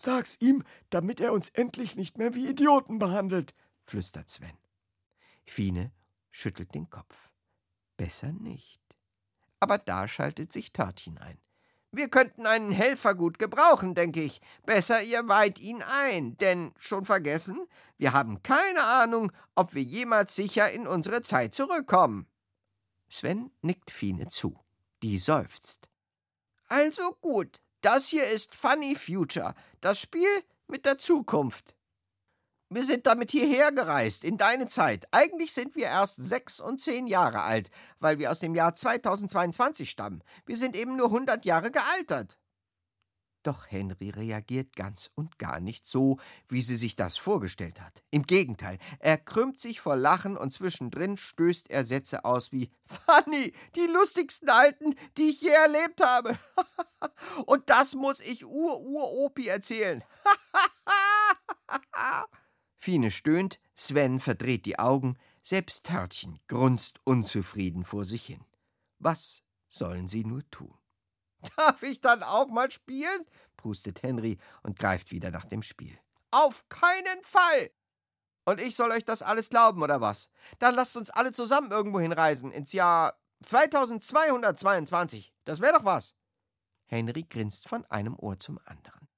Sag's ihm, damit er uns endlich nicht mehr wie Idioten behandelt, flüstert Sven. Fine schüttelt den Kopf. Besser nicht. Aber da schaltet sich Törtchen ein. Wir könnten einen Helfer gut gebrauchen, denke ich. Besser ihr weiht ihn ein, denn schon vergessen, wir haben keine Ahnung, ob wir jemals sicher in unsere Zeit zurückkommen. Sven nickt Fine zu. Die seufzt. Also gut, das hier ist Funny Future, das Spiel mit der Zukunft. Wir sind damit hierher gereist, in deine Zeit. Eigentlich sind wir erst sechs und zehn Jahre alt, weil wir aus dem Jahr 2022 stammen. Wir sind eben nur hundert Jahre gealtert. Doch Henry reagiert ganz und gar nicht so, wie sie sich das vorgestellt hat. Im Gegenteil, er krümmt sich vor Lachen und zwischendrin stößt er Sätze aus wie Fanny, die lustigsten Alten, die ich je erlebt habe. und das muss ich Ur-Ur-Opi erzählen. Fine stöhnt, Sven verdreht die Augen, selbst Törtchen grunzt unzufrieden vor sich hin. Was sollen sie nur tun? Darf ich dann auch mal spielen? prustet Henry und greift wieder nach dem Spiel. Auf keinen Fall! Und ich soll euch das alles glauben, oder was? Dann lasst uns alle zusammen irgendwo hinreisen, ins Jahr 2222. Das wäre doch was. Henry grinst von einem Ohr zum anderen.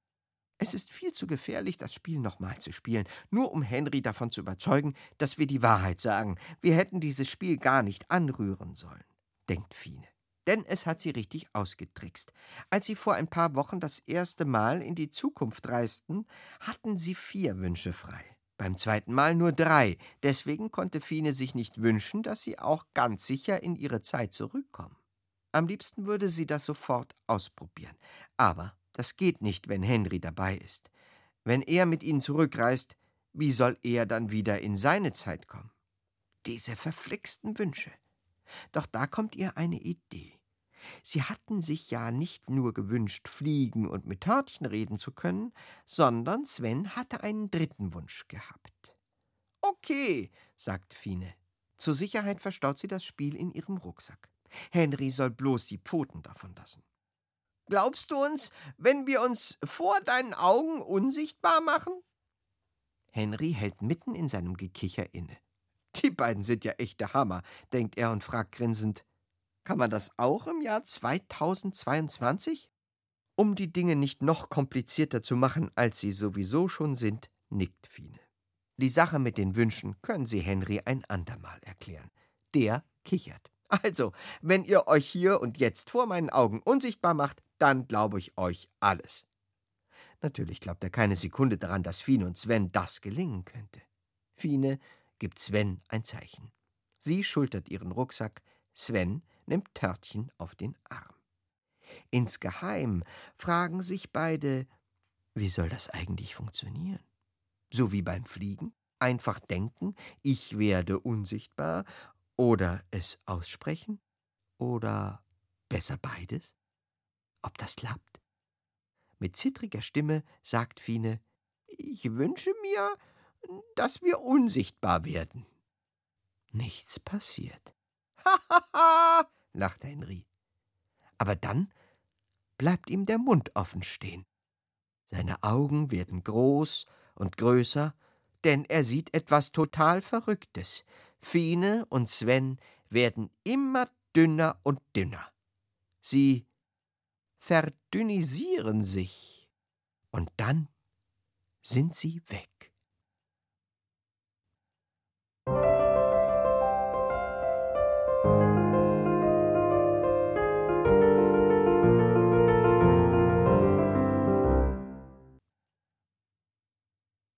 Es ist viel zu gefährlich, das Spiel nochmal zu spielen, nur um Henry davon zu überzeugen, dass wir die Wahrheit sagen. Wir hätten dieses Spiel gar nicht anrühren sollen, denkt Fine denn es hat sie richtig ausgetrickst. Als sie vor ein paar Wochen das erste Mal in die Zukunft reisten, hatten sie vier Wünsche frei. Beim zweiten Mal nur drei. Deswegen konnte Fine sich nicht wünschen, dass sie auch ganz sicher in ihre Zeit zurückkommen. Am liebsten würde sie das sofort ausprobieren. Aber das geht nicht, wenn Henry dabei ist. Wenn er mit ihnen zurückreist, wie soll er dann wieder in seine Zeit kommen? Diese verflixten Wünsche. Doch da kommt ihr eine Idee. Sie hatten sich ja nicht nur gewünscht, fliegen und mit Törtchen reden zu können, sondern Sven hatte einen dritten Wunsch gehabt. Okay, sagt Fine. Zur Sicherheit verstaut sie das Spiel in ihrem Rucksack. Henry soll bloß die Pfoten davon lassen. Glaubst du uns, wenn wir uns vor deinen Augen unsichtbar machen? Henry hält mitten in seinem Gekicher inne. Die beiden sind ja echte Hammer, denkt er und fragt grinsend: kann man das auch im Jahr 2022? Um die Dinge nicht noch komplizierter zu machen, als sie sowieso schon sind, nickt Fine. Die Sache mit den Wünschen können Sie Henry ein andermal erklären. Der kichert. Also, wenn ihr euch hier und jetzt vor meinen Augen unsichtbar macht, dann glaube ich euch alles. Natürlich glaubt er keine Sekunde daran, dass Fine und Sven das gelingen könnte. Fine gibt Sven ein Zeichen. Sie schultert ihren Rucksack, Sven nimmt Törtchen auf den Arm. Insgeheim fragen sich beide, wie soll das eigentlich funktionieren? So wie beim Fliegen? Einfach denken, ich werde unsichtbar, oder es aussprechen? Oder besser beides? Ob das klappt? Mit zittriger Stimme sagt Fine, ich wünsche mir, dass wir unsichtbar werden. Nichts passiert. Hahaha, lacht Henry. Aber dann bleibt ihm der Mund offen stehen. Seine Augen werden groß und größer, denn er sieht etwas total Verrücktes. Fine und Sven werden immer dünner und dünner. Sie verdünnisieren sich. Und dann sind sie weg.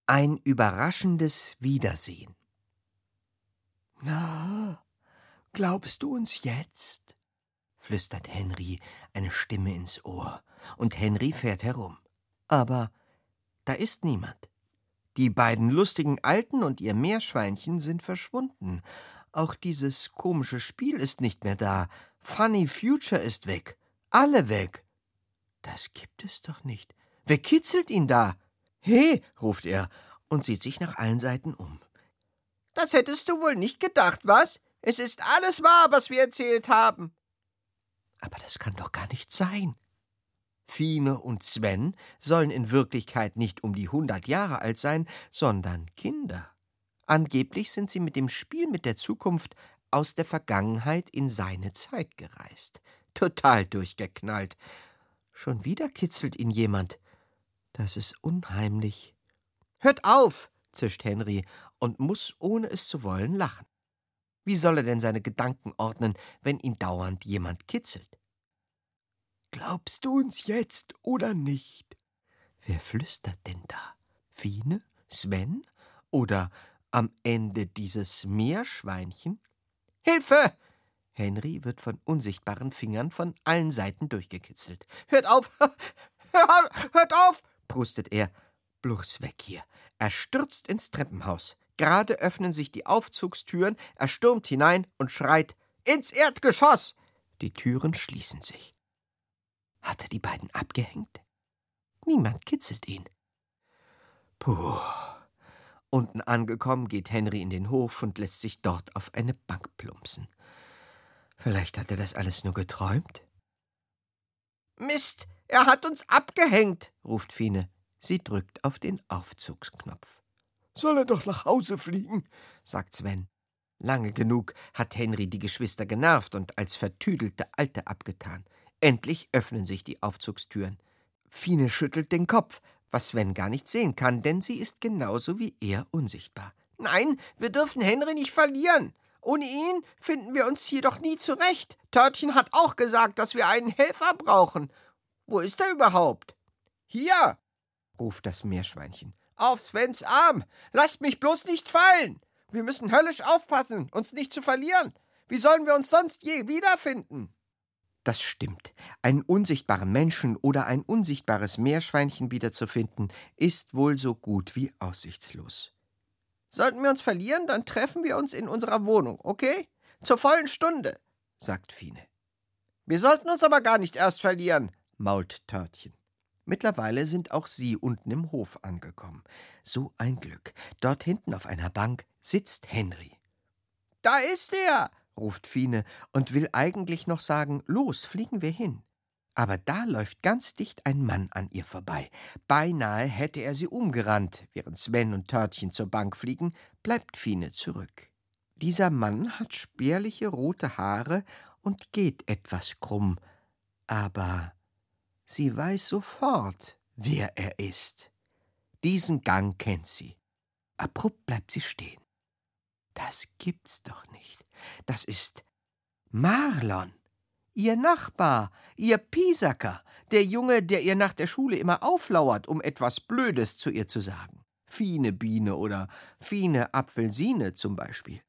Ein überraschendes Wiedersehen. Na, glaubst du uns jetzt? flüstert Henry eine Stimme ins Ohr, und Henry fährt herum. Aber da ist niemand. Die beiden lustigen Alten und ihr Meerschweinchen sind verschwunden. Auch dieses komische Spiel ist nicht mehr da. Funny Future ist weg. Alle weg. Das gibt es doch nicht. Wer kitzelt ihn da? He, ruft er und sieht sich nach allen Seiten um. Das hättest du wohl nicht gedacht, was? Es ist alles wahr, was wir erzählt haben. Aber das kann doch gar nicht sein. Fine und Sven sollen in Wirklichkeit nicht um die hundert Jahre alt sein, sondern Kinder. Angeblich sind sie mit dem Spiel mit der Zukunft aus der Vergangenheit in seine Zeit gereist. Total durchgeknallt. Schon wieder kitzelt ihn jemand. Das ist unheimlich. Hört auf, zischt Henry und muss, ohne es zu wollen, lachen. Wie soll er denn seine Gedanken ordnen, wenn ihn dauernd jemand kitzelt? Glaubst du uns jetzt oder nicht? Wer flüstert denn da? Fine? Sven? Oder am Ende dieses Meerschweinchen? Hilfe! Henry wird von unsichtbaren Fingern von allen Seiten durchgekitzelt. Hört auf! Hört auf! Prustet er. Bloß weg hier. Er stürzt ins Treppenhaus. Gerade öffnen sich die Aufzugstüren, er stürmt hinein und schreit Ins Erdgeschoss. Die Türen schließen sich. Hat er die beiden abgehängt? Niemand kitzelt ihn. Puh. Unten angekommen geht Henry in den Hof und lässt sich dort auf eine Bank plumpsen. Vielleicht hat er das alles nur geträumt? Mist, er hat uns abgehängt, ruft Fine. Sie drückt auf den Aufzugsknopf. Soll er doch nach Hause fliegen, sagt Sven. Lange genug hat Henry die Geschwister genervt und als vertüdelte Alte abgetan. Endlich öffnen sich die Aufzugstüren. Fine schüttelt den Kopf, was Sven gar nicht sehen kann, denn sie ist genauso wie er unsichtbar. Nein, wir dürfen Henry nicht verlieren. Ohne ihn finden wir uns hier doch nie zurecht. Törtchen hat auch gesagt, dass wir einen Helfer brauchen. Wo ist er überhaupt? Hier, ruft das Meerschweinchen. Auf Svens Arm. Lasst mich bloß nicht fallen. Wir müssen höllisch aufpassen, uns nicht zu verlieren. Wie sollen wir uns sonst je wiederfinden? Das stimmt. Einen unsichtbaren Menschen oder ein unsichtbares Meerschweinchen wiederzufinden, ist wohl so gut wie aussichtslos. Sollten wir uns verlieren, dann treffen wir uns in unserer Wohnung, okay? Zur vollen Stunde, sagt Fine. Wir sollten uns aber gar nicht erst verlieren, mault Törtchen. Mittlerweile sind auch sie unten im Hof angekommen. So ein Glück. Dort hinten auf einer Bank sitzt Henry. Da ist er, ruft Fine und will eigentlich noch sagen, los, fliegen wir hin. Aber da läuft ganz dicht ein Mann an ihr vorbei. Beinahe hätte er sie umgerannt. Während Sven und Törtchen zur Bank fliegen, bleibt Fine zurück. Dieser Mann hat spärliche rote Haare und geht etwas krumm. Aber sie weiß sofort, wer er ist. Diesen Gang kennt sie. Abrupt bleibt sie stehen. Das gibt's doch nicht. Das ist Marlon, ihr Nachbar, ihr Piesacker, der Junge, der ihr nach der Schule immer auflauert, um etwas Blödes zu ihr zu sagen. Fine Biene oder Fine Apfelsine zum Beispiel.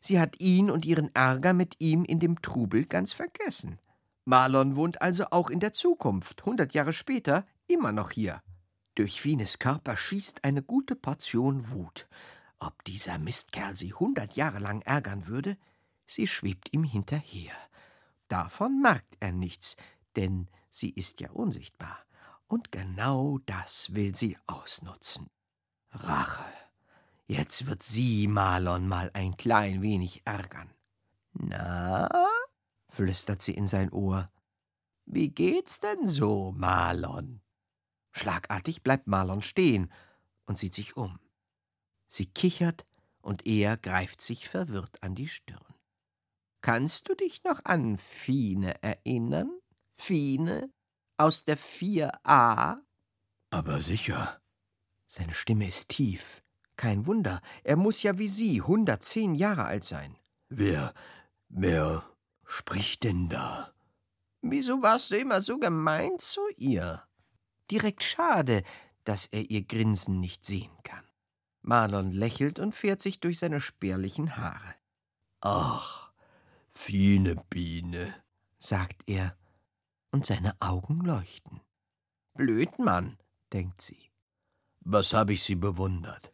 Sie hat ihn und ihren Ärger mit ihm in dem Trubel ganz vergessen. Marlon wohnt also auch in der Zukunft, hundert Jahre später, immer noch hier. Durch Fines Körper schießt eine gute Portion Wut. Ob dieser Mistkerl sie hundert Jahre lang ärgern würde? Sie schwebt ihm hinterher. Davon merkt er nichts, denn sie ist ja unsichtbar. Und genau das will sie ausnutzen. Rache. Jetzt wird sie Malon mal ein klein wenig ärgern. Na? Flüstert sie in sein Ohr. Wie geht's denn so, Malon? Schlagartig bleibt Malon stehen und sieht sich um. Sie kichert und er greift sich verwirrt an die Stirn. Kannst du dich noch an Fine erinnern? Fine aus der 4a? Aber sicher. Seine Stimme ist tief. Kein Wunder, er muss ja wie Sie 110 Jahre alt sein. Wer, wer spricht denn da? Wieso warst du immer so gemein zu ihr? Direkt schade, dass er ihr Grinsen nicht sehen kann. Marlon lächelt und fährt sich durch seine spärlichen Haare. Ach, fine Biene, sagt er, und seine Augen leuchten. Blödmann, denkt sie. Was hab ich sie bewundert?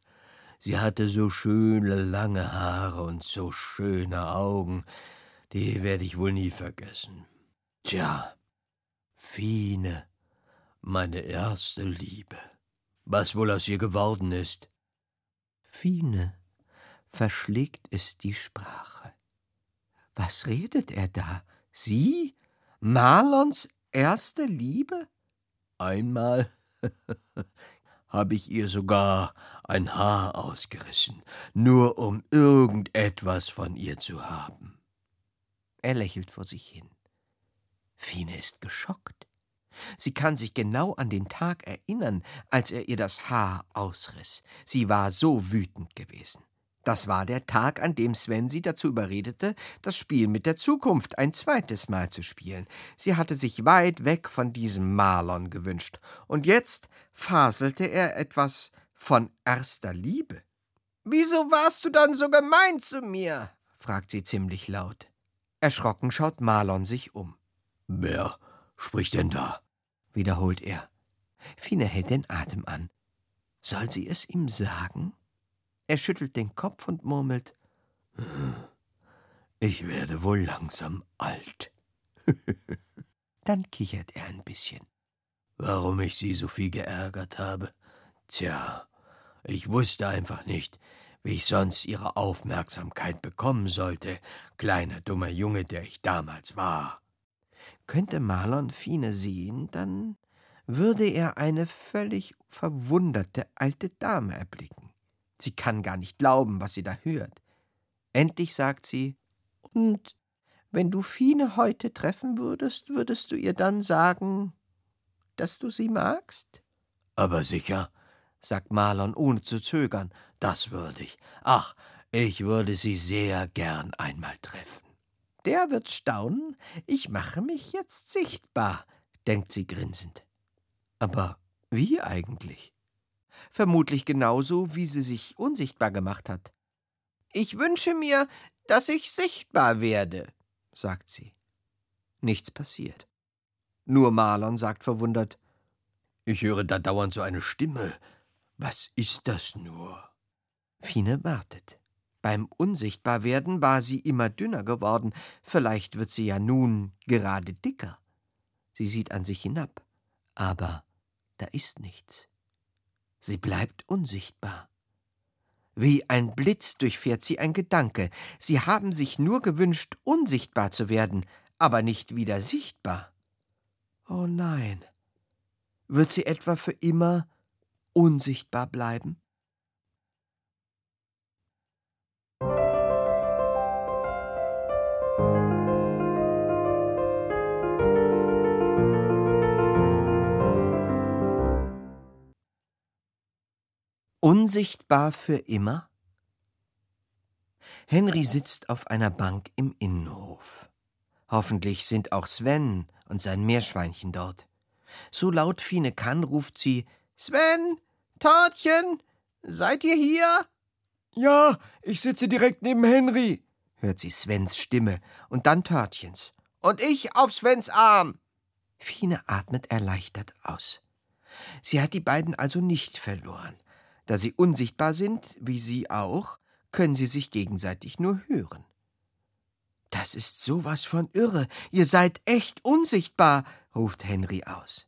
Sie hatte so schöne lange Haare und so schöne Augen, die werde ich wohl nie vergessen. Tja, Fine, meine erste Liebe. Was wohl aus ihr geworden ist, Fine verschlägt es die Sprache. Was redet er da? Sie? Marlons erste Liebe? Einmal habe ich ihr sogar ein Haar ausgerissen, nur um irgendetwas von ihr zu haben. Er lächelt vor sich hin. Fine ist geschockt. Sie kann sich genau an den Tag erinnern, als er ihr das Haar ausriss. Sie war so wütend gewesen. Das war der Tag, an dem Sven sie dazu überredete, das Spiel mit der Zukunft ein zweites Mal zu spielen. Sie hatte sich weit weg von diesem Marlon gewünscht, und jetzt faselte er etwas von erster Liebe. Wieso warst du dann so gemein zu mir? fragt sie ziemlich laut. Erschrocken schaut Marlon sich um. Wer spricht denn da? wiederholt er. Fine hält den Atem an. Soll sie es ihm sagen? Er schüttelt den Kopf und murmelt Ich werde wohl langsam alt. Dann kichert er ein bisschen. Warum ich sie so viel geärgert habe? Tja, ich wusste einfach nicht, wie ich sonst ihre Aufmerksamkeit bekommen sollte, kleiner dummer Junge, der ich damals war. Könnte Marlon Fine sehen, dann würde er eine völlig verwunderte alte Dame erblicken. Sie kann gar nicht glauben, was sie da hört. Endlich sagt sie Und wenn du Fine heute treffen würdest, würdest du ihr dann sagen, dass du sie magst? Aber sicher, sagt Marlon ohne zu zögern, das würde ich. Ach, ich würde sie sehr gern einmal treffen. Der wird staunen, ich mache mich jetzt sichtbar, denkt sie grinsend. Aber wie eigentlich? Vermutlich genauso, wie sie sich unsichtbar gemacht hat. Ich wünsche mir, dass ich sichtbar werde, sagt sie. Nichts passiert. Nur Marlon sagt verwundert Ich höre da dauernd so eine Stimme. Was ist das nur? Fine wartet. Beim Unsichtbarwerden war sie immer dünner geworden, vielleicht wird sie ja nun gerade dicker. Sie sieht an sich hinab, aber da ist nichts. Sie bleibt unsichtbar. Wie ein Blitz durchfährt sie ein Gedanke. Sie haben sich nur gewünscht, unsichtbar zu werden, aber nicht wieder sichtbar. Oh nein. Wird sie etwa für immer unsichtbar bleiben? Unsichtbar für immer? Henry sitzt auf einer Bank im Innenhof. Hoffentlich sind auch Sven und sein Meerschweinchen dort. So laut Fine kann, ruft sie Sven, Tortchen, seid ihr hier? Ja, ich sitze direkt neben Henry, hört sie Svens Stimme und dann Törtchens. Und ich auf Svens Arm. Fine atmet erleichtert aus. Sie hat die beiden also nicht verloren. Da sie unsichtbar sind, wie sie auch, können sie sich gegenseitig nur hören. Das ist sowas von irre. Ihr seid echt unsichtbar, ruft Henry aus.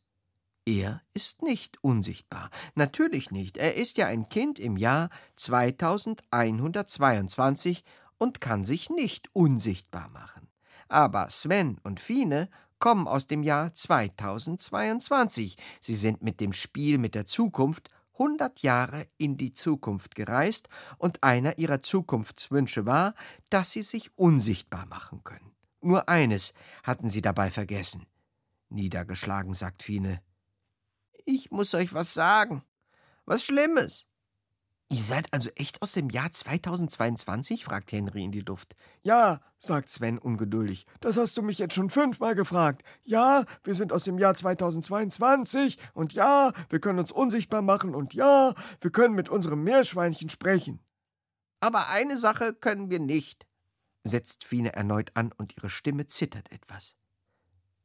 Er ist nicht unsichtbar. Natürlich nicht. Er ist ja ein Kind im Jahr 2122 und kann sich nicht unsichtbar machen. Aber Sven und Fine kommen aus dem Jahr 2022. Sie sind mit dem Spiel mit der Zukunft 100 Jahre in die Zukunft gereist und einer ihrer Zukunftswünsche war, dass sie sich unsichtbar machen können. Nur eines hatten sie dabei vergessen. Niedergeschlagen sagt Fine, ich muss euch was sagen. Was Schlimmes. Ihr seid also echt aus dem Jahr 2022? fragt Henry in die Luft. Ja, sagt Sven ungeduldig. Das hast du mich jetzt schon fünfmal gefragt. Ja, wir sind aus dem Jahr 2022 und ja, wir können uns unsichtbar machen und ja, wir können mit unserem Meerschweinchen sprechen. Aber eine Sache können wir nicht, setzt Fine erneut an und ihre Stimme zittert etwas.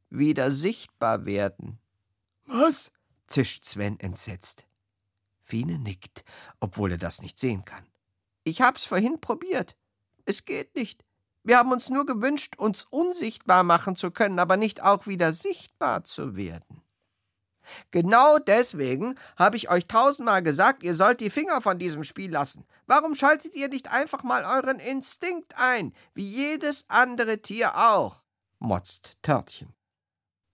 Wieder sichtbar werden. Was? Zischt Sven entsetzt. Fine nickt, obwohl er das nicht sehen kann. Ich hab's vorhin probiert. Es geht nicht. Wir haben uns nur gewünscht, uns unsichtbar machen zu können, aber nicht auch wieder sichtbar zu werden. Genau deswegen habe ich euch tausendmal gesagt, ihr sollt die Finger von diesem Spiel lassen. Warum schaltet ihr nicht einfach mal euren Instinkt ein, wie jedes andere Tier auch? motzt Törtchen.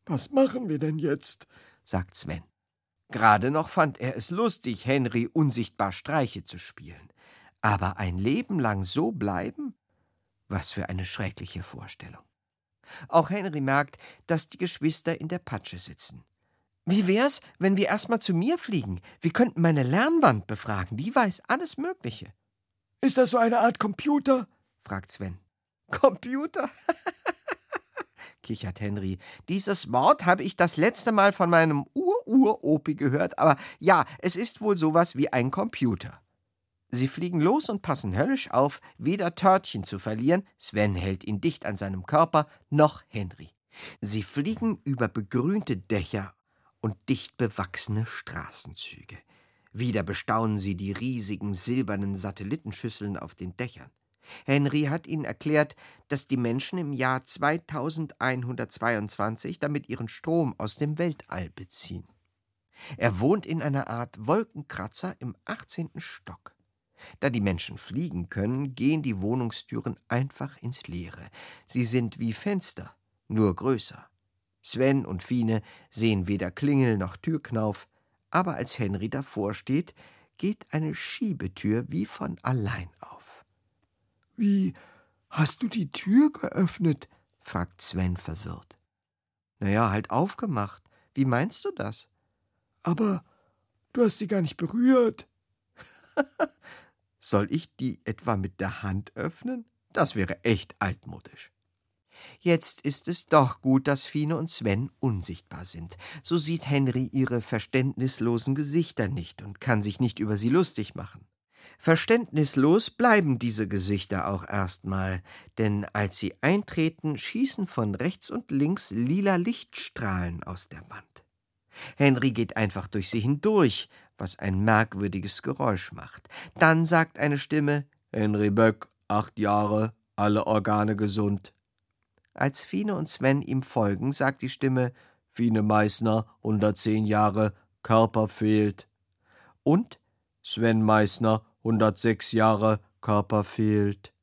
Was machen wir denn jetzt? sagt Sven. Gerade noch fand er es lustig, Henry unsichtbar Streiche zu spielen. Aber ein Leben lang so bleiben? Was für eine schreckliche Vorstellung. Auch Henry merkt, dass die Geschwister in der Patsche sitzen. Wie wär's, wenn wir erstmal zu mir fliegen? Wir könnten meine Lernwand befragen, die weiß alles Mögliche. Ist das so eine Art Computer? fragt Sven. Computer? kichert Henry. Dieses Wort habe ich das letzte Mal von meinem Ur-Ur-Opi gehört, aber ja, es ist wohl sowas wie ein Computer. Sie fliegen los und passen höllisch auf, weder Törtchen zu verlieren, Sven hält ihn dicht an seinem Körper, noch Henry. Sie fliegen über begrünte Dächer und dicht bewachsene Straßenzüge. Wieder bestaunen sie die riesigen silbernen Satellitenschüsseln auf den Dächern. Henry hat ihnen erklärt, dass die Menschen im Jahr 2122 damit ihren Strom aus dem Weltall beziehen. Er wohnt in einer Art Wolkenkratzer im 18. Stock. Da die Menschen fliegen können, gehen die Wohnungstüren einfach ins Leere. Sie sind wie Fenster, nur größer. Sven und Fine sehen weder Klingel noch Türknauf, aber als Henry davor steht, geht eine Schiebetür wie von allein auf. Wie hast du die Tür geöffnet? fragt Sven verwirrt. Naja, halt aufgemacht. Wie meinst du das? Aber du hast sie gar nicht berührt. Soll ich die etwa mit der Hand öffnen? Das wäre echt altmodisch. Jetzt ist es doch gut, dass Fine und Sven unsichtbar sind. So sieht Henry ihre verständnislosen Gesichter nicht und kann sich nicht über sie lustig machen. Verständnislos bleiben diese Gesichter auch erstmal, denn als sie eintreten, schießen von rechts und links lila Lichtstrahlen aus der Wand. Henry geht einfach durch sie hindurch, was ein merkwürdiges Geräusch macht. Dann sagt eine Stimme Henry Böck, acht Jahre, alle Organe gesund. Als Fine und Sven ihm folgen, sagt die Stimme Fine Meißner, 110 Jahre, Körper fehlt. Und Sven Meißner, 106 Jahre, Körper fehlt.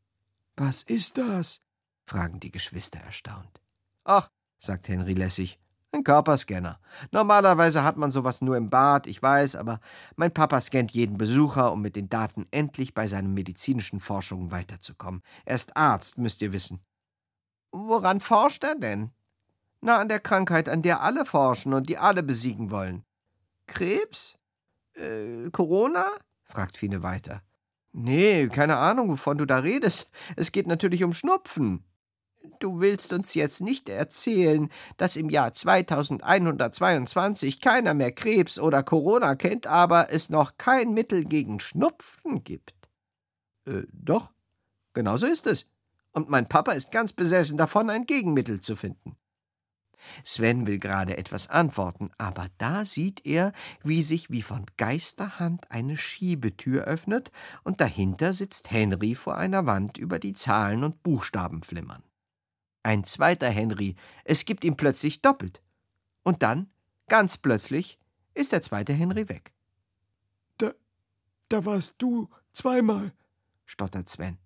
Was ist das? fragen die Geschwister erstaunt. Ach, sagt Henry lässig, ein Körperscanner. Normalerweise hat man sowas nur im Bad, ich weiß, aber mein Papa scannt jeden Besucher, um mit den Daten endlich bei seinen medizinischen Forschungen weiterzukommen. Er ist Arzt, müsst ihr wissen. Woran forscht er denn? Na, an der Krankheit, an der alle forschen und die alle besiegen wollen. Krebs? Äh, Corona? Fragt Fine weiter. Nee, keine Ahnung, wovon du da redest. Es geht natürlich um Schnupfen. Du willst uns jetzt nicht erzählen, dass im Jahr 2122 keiner mehr Krebs oder Corona kennt, aber es noch kein Mittel gegen Schnupfen gibt. Äh, doch, genau so ist es und mein Papa ist ganz besessen davon, ein Gegenmittel zu finden. Sven will gerade etwas antworten, aber da sieht er, wie sich wie von Geisterhand eine Schiebetür öffnet, und dahinter sitzt Henry vor einer Wand, über die Zahlen und Buchstaben flimmern. Ein zweiter Henry, es gibt ihn plötzlich doppelt. Und dann, ganz plötzlich, ist der zweite Henry weg. Da, da warst du zweimal, stottert Sven.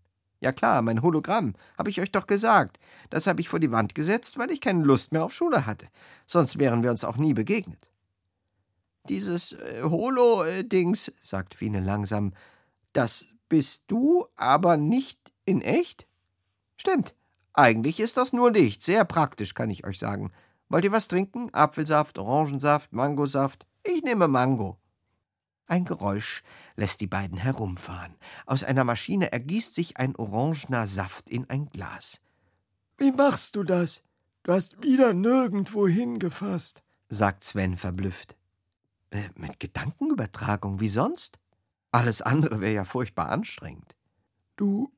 Ja klar, mein Hologramm, habe ich euch doch gesagt. Das habe ich vor die Wand gesetzt, weil ich keine Lust mehr auf Schule hatte. Sonst wären wir uns auch nie begegnet. Dieses äh, Holo-Dings, sagt Fine langsam, das bist du, aber nicht in echt? Stimmt. Eigentlich ist das nur Licht. Sehr praktisch, kann ich euch sagen. Wollt ihr was trinken? Apfelsaft, Orangensaft, Mangosaft? Ich nehme Mango. Ein Geräusch lässt die beiden herumfahren. Aus einer Maschine ergießt sich ein orangener Saft in ein Glas. Wie machst du das? Du hast wieder nirgendwo hingefasst, sagt Sven verblüfft. Äh, mit Gedankenübertragung, wie sonst? Alles andere wäre ja furchtbar anstrengend. Du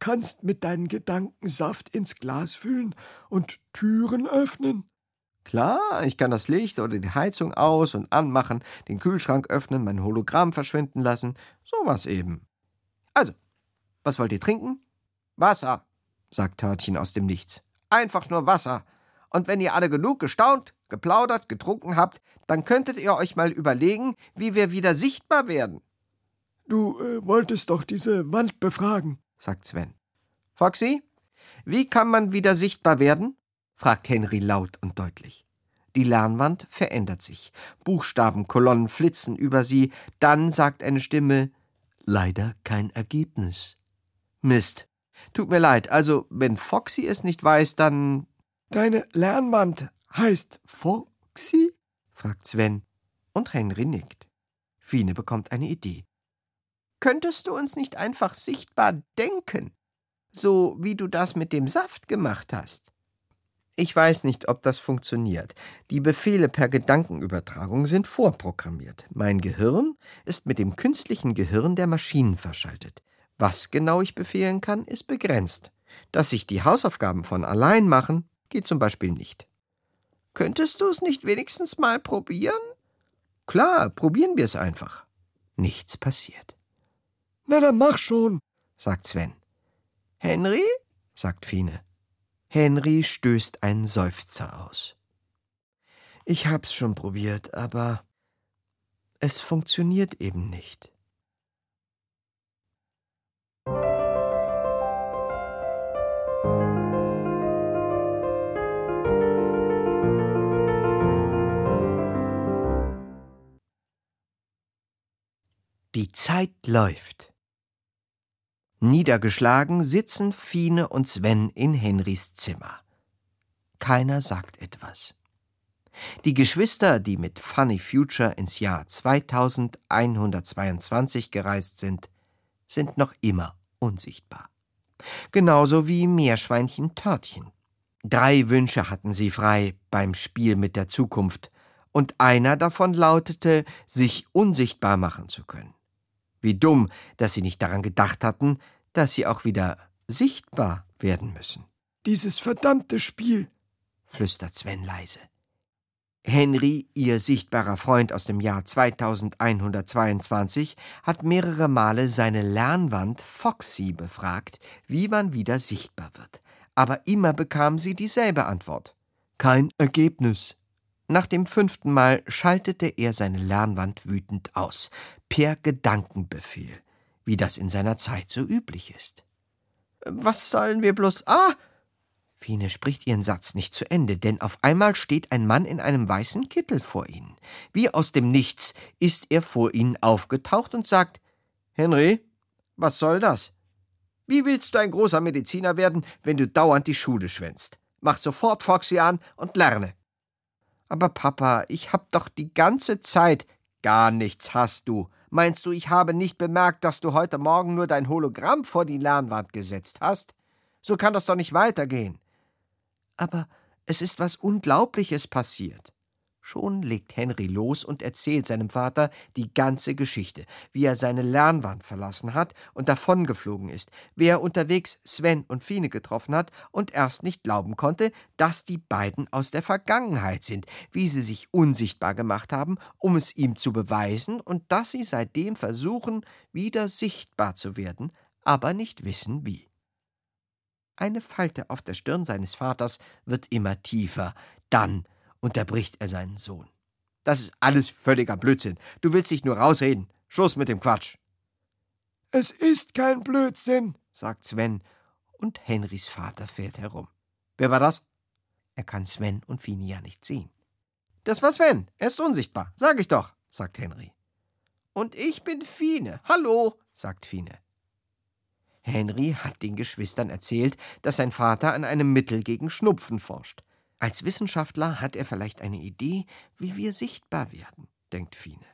kannst mit deinen Gedanken Saft ins Glas füllen und Türen öffnen? Klar, ich kann das Licht oder die Heizung aus und anmachen, den Kühlschrank öffnen, mein Hologramm verschwinden lassen. Sowas eben. Also, was wollt ihr trinken? Wasser, sagt Törtchen aus dem Nichts. Einfach nur Wasser. Und wenn ihr alle genug gestaunt, geplaudert, getrunken habt, dann könntet ihr euch mal überlegen, wie wir wieder sichtbar werden. Du äh, wolltest doch diese Wand befragen, sagt Sven. Foxy, wie kann man wieder sichtbar werden? Fragt Henry laut und deutlich. Die Lernwand verändert sich. Buchstabenkolonnen flitzen über sie. Dann sagt eine Stimme: Leider kein Ergebnis. Mist. Tut mir leid. Also, wenn Foxy es nicht weiß, dann. Deine Lernwand heißt Foxy? fragt Sven. Und Henry nickt. Fine bekommt eine Idee. Könntest du uns nicht einfach sichtbar denken? So wie du das mit dem Saft gemacht hast? Ich weiß nicht, ob das funktioniert. Die Befehle per Gedankenübertragung sind vorprogrammiert. Mein Gehirn ist mit dem künstlichen Gehirn der Maschinen verschaltet. Was genau ich befehlen kann, ist begrenzt. Dass sich die Hausaufgaben von allein machen, geht zum Beispiel nicht. Könntest du es nicht wenigstens mal probieren? Klar, probieren wir es einfach. Nichts passiert. Na, dann mach schon, sagt Sven. Henry? sagt Fine. Henry stößt einen Seufzer aus. Ich hab's schon probiert, aber es funktioniert eben nicht. Die Zeit läuft. Niedergeschlagen sitzen Fine und Sven in Henrys Zimmer. Keiner sagt etwas. Die Geschwister, die mit Funny Future ins Jahr 2122 gereist sind, sind noch immer unsichtbar. Genauso wie Meerschweinchen Törtchen. Drei Wünsche hatten sie frei beim Spiel mit der Zukunft, und einer davon lautete, sich unsichtbar machen zu können. Wie dumm, dass sie nicht daran gedacht hatten, dass sie auch wieder sichtbar werden müssen. Dieses verdammte Spiel, flüstert Sven leise. Henry, ihr sichtbarer Freund aus dem Jahr 2122, hat mehrere Male seine Lernwand Foxy befragt, wie man wieder sichtbar wird. Aber immer bekam sie dieselbe Antwort. Kein Ergebnis. Nach dem fünften Mal schaltete er seine Lernwand wütend aus, per Gedankenbefehl, wie das in seiner Zeit so üblich ist. Was sollen wir bloß. Ah! Fine spricht ihren Satz nicht zu Ende, denn auf einmal steht ein Mann in einem weißen Kittel vor ihnen. Wie aus dem Nichts ist er vor ihnen aufgetaucht und sagt: Henry, was soll das? Wie willst du ein großer Mediziner werden, wenn du dauernd die Schule schwänzt? Mach sofort Foxy an und lerne. Aber Papa, ich hab doch die ganze Zeit. Gar nichts hast du. Meinst du, ich habe nicht bemerkt, dass du heute Morgen nur dein Hologramm vor die Lernwand gesetzt hast? So kann das doch nicht weitergehen. Aber es ist was Unglaubliches passiert. Schon legt Henry los und erzählt seinem Vater die ganze Geschichte, wie er seine Lernwand verlassen hat und davongeflogen ist, wie er unterwegs Sven und Fine getroffen hat und erst nicht glauben konnte, dass die beiden aus der Vergangenheit sind, wie sie sich unsichtbar gemacht haben, um es ihm zu beweisen und dass sie seitdem versuchen, wieder sichtbar zu werden, aber nicht wissen wie. Eine Falte auf der Stirn seines Vaters wird immer tiefer, dann unterbricht er seinen Sohn. Das ist alles völliger Blödsinn. Du willst dich nur rausreden. Schluss mit dem Quatsch. Es ist kein Blödsinn, sagt Sven, und Henrys Vater fährt herum. Wer war das? Er kann Sven und Fini ja nicht sehen. Das war Sven. Er ist unsichtbar. Sag ich doch, sagt Henry. Und ich bin Fine. Hallo, sagt Fine. Henry hat den Geschwistern erzählt, dass sein Vater an einem Mittel gegen Schnupfen forscht. Als Wissenschaftler hat er vielleicht eine Idee, wie wir sichtbar werden, denkt Fine.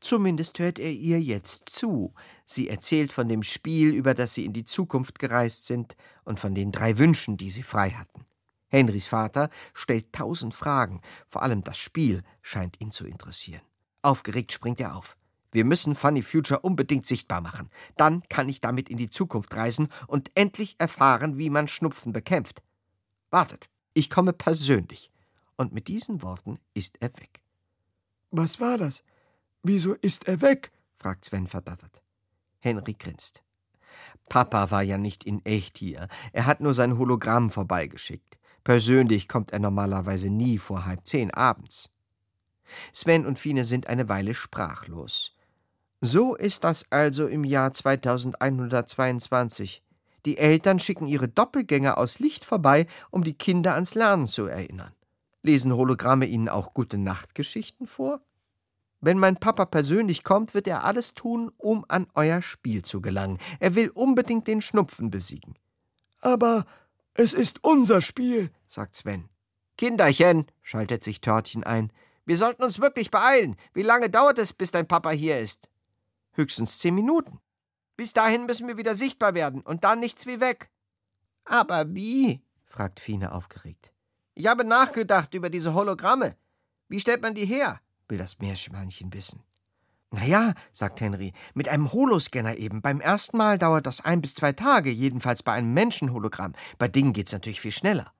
Zumindest hört er ihr jetzt zu. Sie erzählt von dem Spiel, über das sie in die Zukunft gereist sind, und von den drei Wünschen, die sie frei hatten. Henrys Vater stellt tausend Fragen, vor allem das Spiel scheint ihn zu interessieren. Aufgeregt springt er auf. Wir müssen Funny Future unbedingt sichtbar machen. Dann kann ich damit in die Zukunft reisen und endlich erfahren, wie man Schnupfen bekämpft. Wartet, ich komme persönlich. Und mit diesen Worten ist er weg. Was war das? Wieso ist er weg? fragt Sven verdattert. Henry grinst. Papa war ja nicht in echt hier. Er hat nur sein Hologramm vorbeigeschickt. Persönlich kommt er normalerweise nie vor halb zehn abends. Sven und Fine sind eine Weile sprachlos. So ist das also im Jahr 2122. Die Eltern schicken ihre Doppelgänger aus Licht vorbei, um die Kinder ans Lernen zu erinnern. Lesen Hologramme ihnen auch gute Nachtgeschichten vor? Wenn mein Papa persönlich kommt, wird er alles tun, um an euer Spiel zu gelangen. Er will unbedingt den Schnupfen besiegen. Aber es ist unser Spiel, sagt Sven. Kinderchen, schaltet sich Törtchen ein, wir sollten uns wirklich beeilen. Wie lange dauert es, bis dein Papa hier ist? Höchstens zehn Minuten. Bis dahin müssen wir wieder sichtbar werden und dann nichts wie weg. Aber wie? fragt Fine aufgeregt. Ich habe nachgedacht über diese Hologramme. Wie stellt man die her? will das Meerschweinchen wissen. Na ja, sagt Henry, mit einem Holoscanner eben. Beim ersten Mal dauert das ein bis zwei Tage, jedenfalls bei einem Menschenhologramm. Bei Dingen geht's natürlich viel schneller.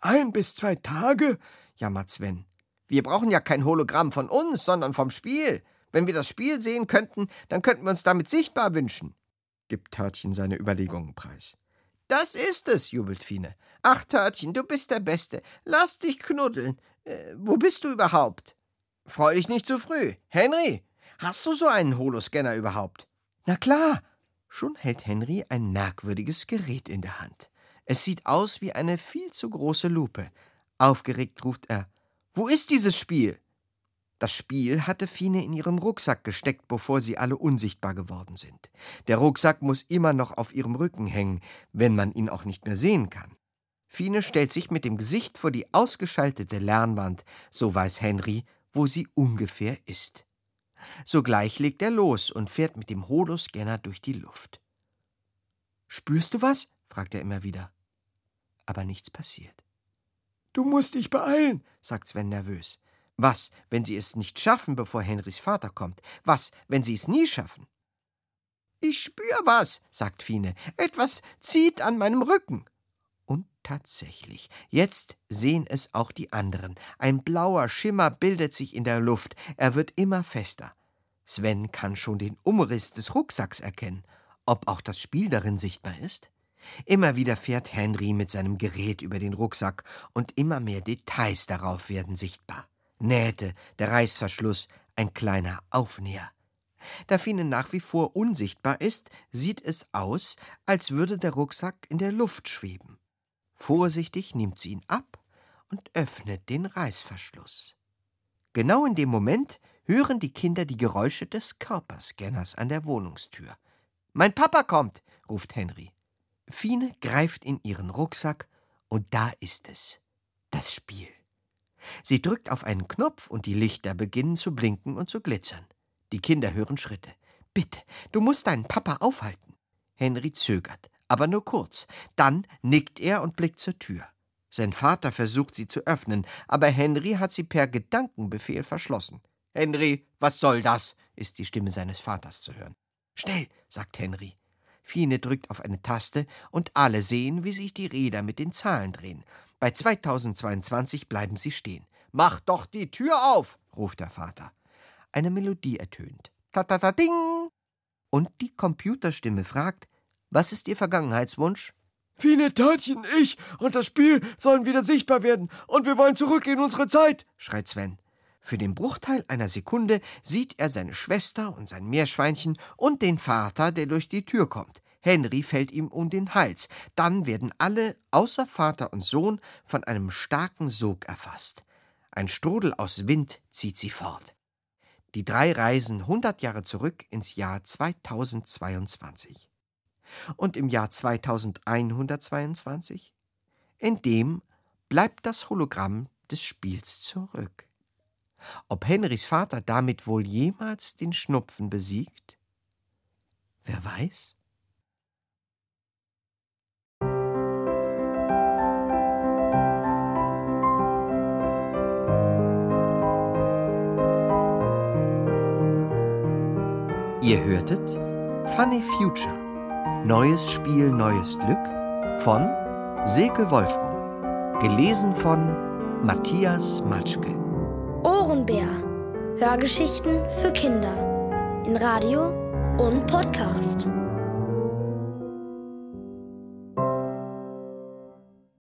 Ein bis zwei Tage? jammert Sven. Wir brauchen ja kein Hologramm von uns, sondern vom Spiel. Wenn wir das Spiel sehen könnten, dann könnten wir uns damit sichtbar wünschen. Gibt Törtchen seine Überlegungen preis. Das ist es, jubelt Fine. Ach, Törtchen, du bist der Beste. Lass dich knuddeln. Äh, wo bist du überhaupt? Freu dich nicht zu früh. Henry, hast du so einen Holoscanner überhaupt? Na klar. Schon hält Henry ein merkwürdiges Gerät in der Hand. Es sieht aus wie eine viel zu große Lupe. Aufgeregt ruft er: Wo ist dieses Spiel? Das Spiel hatte Fine in ihren Rucksack gesteckt, bevor sie alle unsichtbar geworden sind. Der Rucksack muss immer noch auf ihrem Rücken hängen, wenn man ihn auch nicht mehr sehen kann. Fine stellt sich mit dem Gesicht vor die ausgeschaltete Lernwand, so weiß Henry, wo sie ungefähr ist. Sogleich legt er los und fährt mit dem Holoscanner durch die Luft. Spürst du was? fragt er immer wieder. Aber nichts passiert. Du musst dich beeilen, sagt Sven nervös. Was, wenn sie es nicht schaffen, bevor Henrys Vater kommt? Was, wenn sie es nie schaffen? Ich spür was, sagt Fine. Etwas zieht an meinem Rücken. Und tatsächlich, jetzt sehen es auch die anderen. Ein blauer Schimmer bildet sich in der Luft. Er wird immer fester. Sven kann schon den Umriss des Rucksacks erkennen. Ob auch das Spiel darin sichtbar ist? Immer wieder fährt Henry mit seinem Gerät über den Rucksack und immer mehr Details darauf werden sichtbar. Nähte, der Reißverschluss, ein kleiner Aufnäher. Da Fine nach wie vor unsichtbar ist, sieht es aus, als würde der Rucksack in der Luft schweben. Vorsichtig nimmt sie ihn ab und öffnet den Reißverschluss. Genau in dem Moment hören die Kinder die Geräusche des Körperscanners an der Wohnungstür. Mein Papa kommt, ruft Henry. Fine greift in ihren Rucksack und da ist es. Das Spiel. Sie drückt auf einen Knopf und die Lichter beginnen zu blinken und zu glitzern. Die Kinder hören Schritte. Bitte, du musst deinen Papa aufhalten. Henry zögert, aber nur kurz. Dann nickt er und blickt zur Tür. Sein Vater versucht sie zu öffnen, aber Henry hat sie per Gedankenbefehl verschlossen. Henry, was soll das? ist die Stimme seines Vaters zu hören. Schnell, sagt Henry. Fine drückt auf eine Taste und alle sehen, wie sich die Räder mit den Zahlen drehen. Bei 2022 bleiben sie stehen. Mach doch die Tür auf, ruft der Vater. Eine Melodie ertönt. Ta-ta-ta-ding! Und die Computerstimme fragt: Was ist Ihr Vergangenheitswunsch? Fine, Törtchen, ich und das Spiel sollen wieder sichtbar werden und wir wollen zurück in unsere Zeit, schreit Sven. Für den Bruchteil einer Sekunde sieht er seine Schwester und sein Meerschweinchen und den Vater, der durch die Tür kommt. Henry fällt ihm um den Hals. Dann werden alle, außer Vater und Sohn, von einem starken Sog erfasst. Ein Strudel aus Wind zieht sie fort. Die drei reisen hundert Jahre zurück ins Jahr 2022. Und im Jahr 2122? In dem bleibt das Hologramm des Spiels zurück. Ob Henrys Vater damit wohl jemals den Schnupfen besiegt? Wer weiß? Ihr hörtet Funny Future. Neues Spiel, neues Glück von Silke Wolfram. Gelesen von Matthias Matschke. Ohrenbär. Hörgeschichten für Kinder. In Radio und Podcast.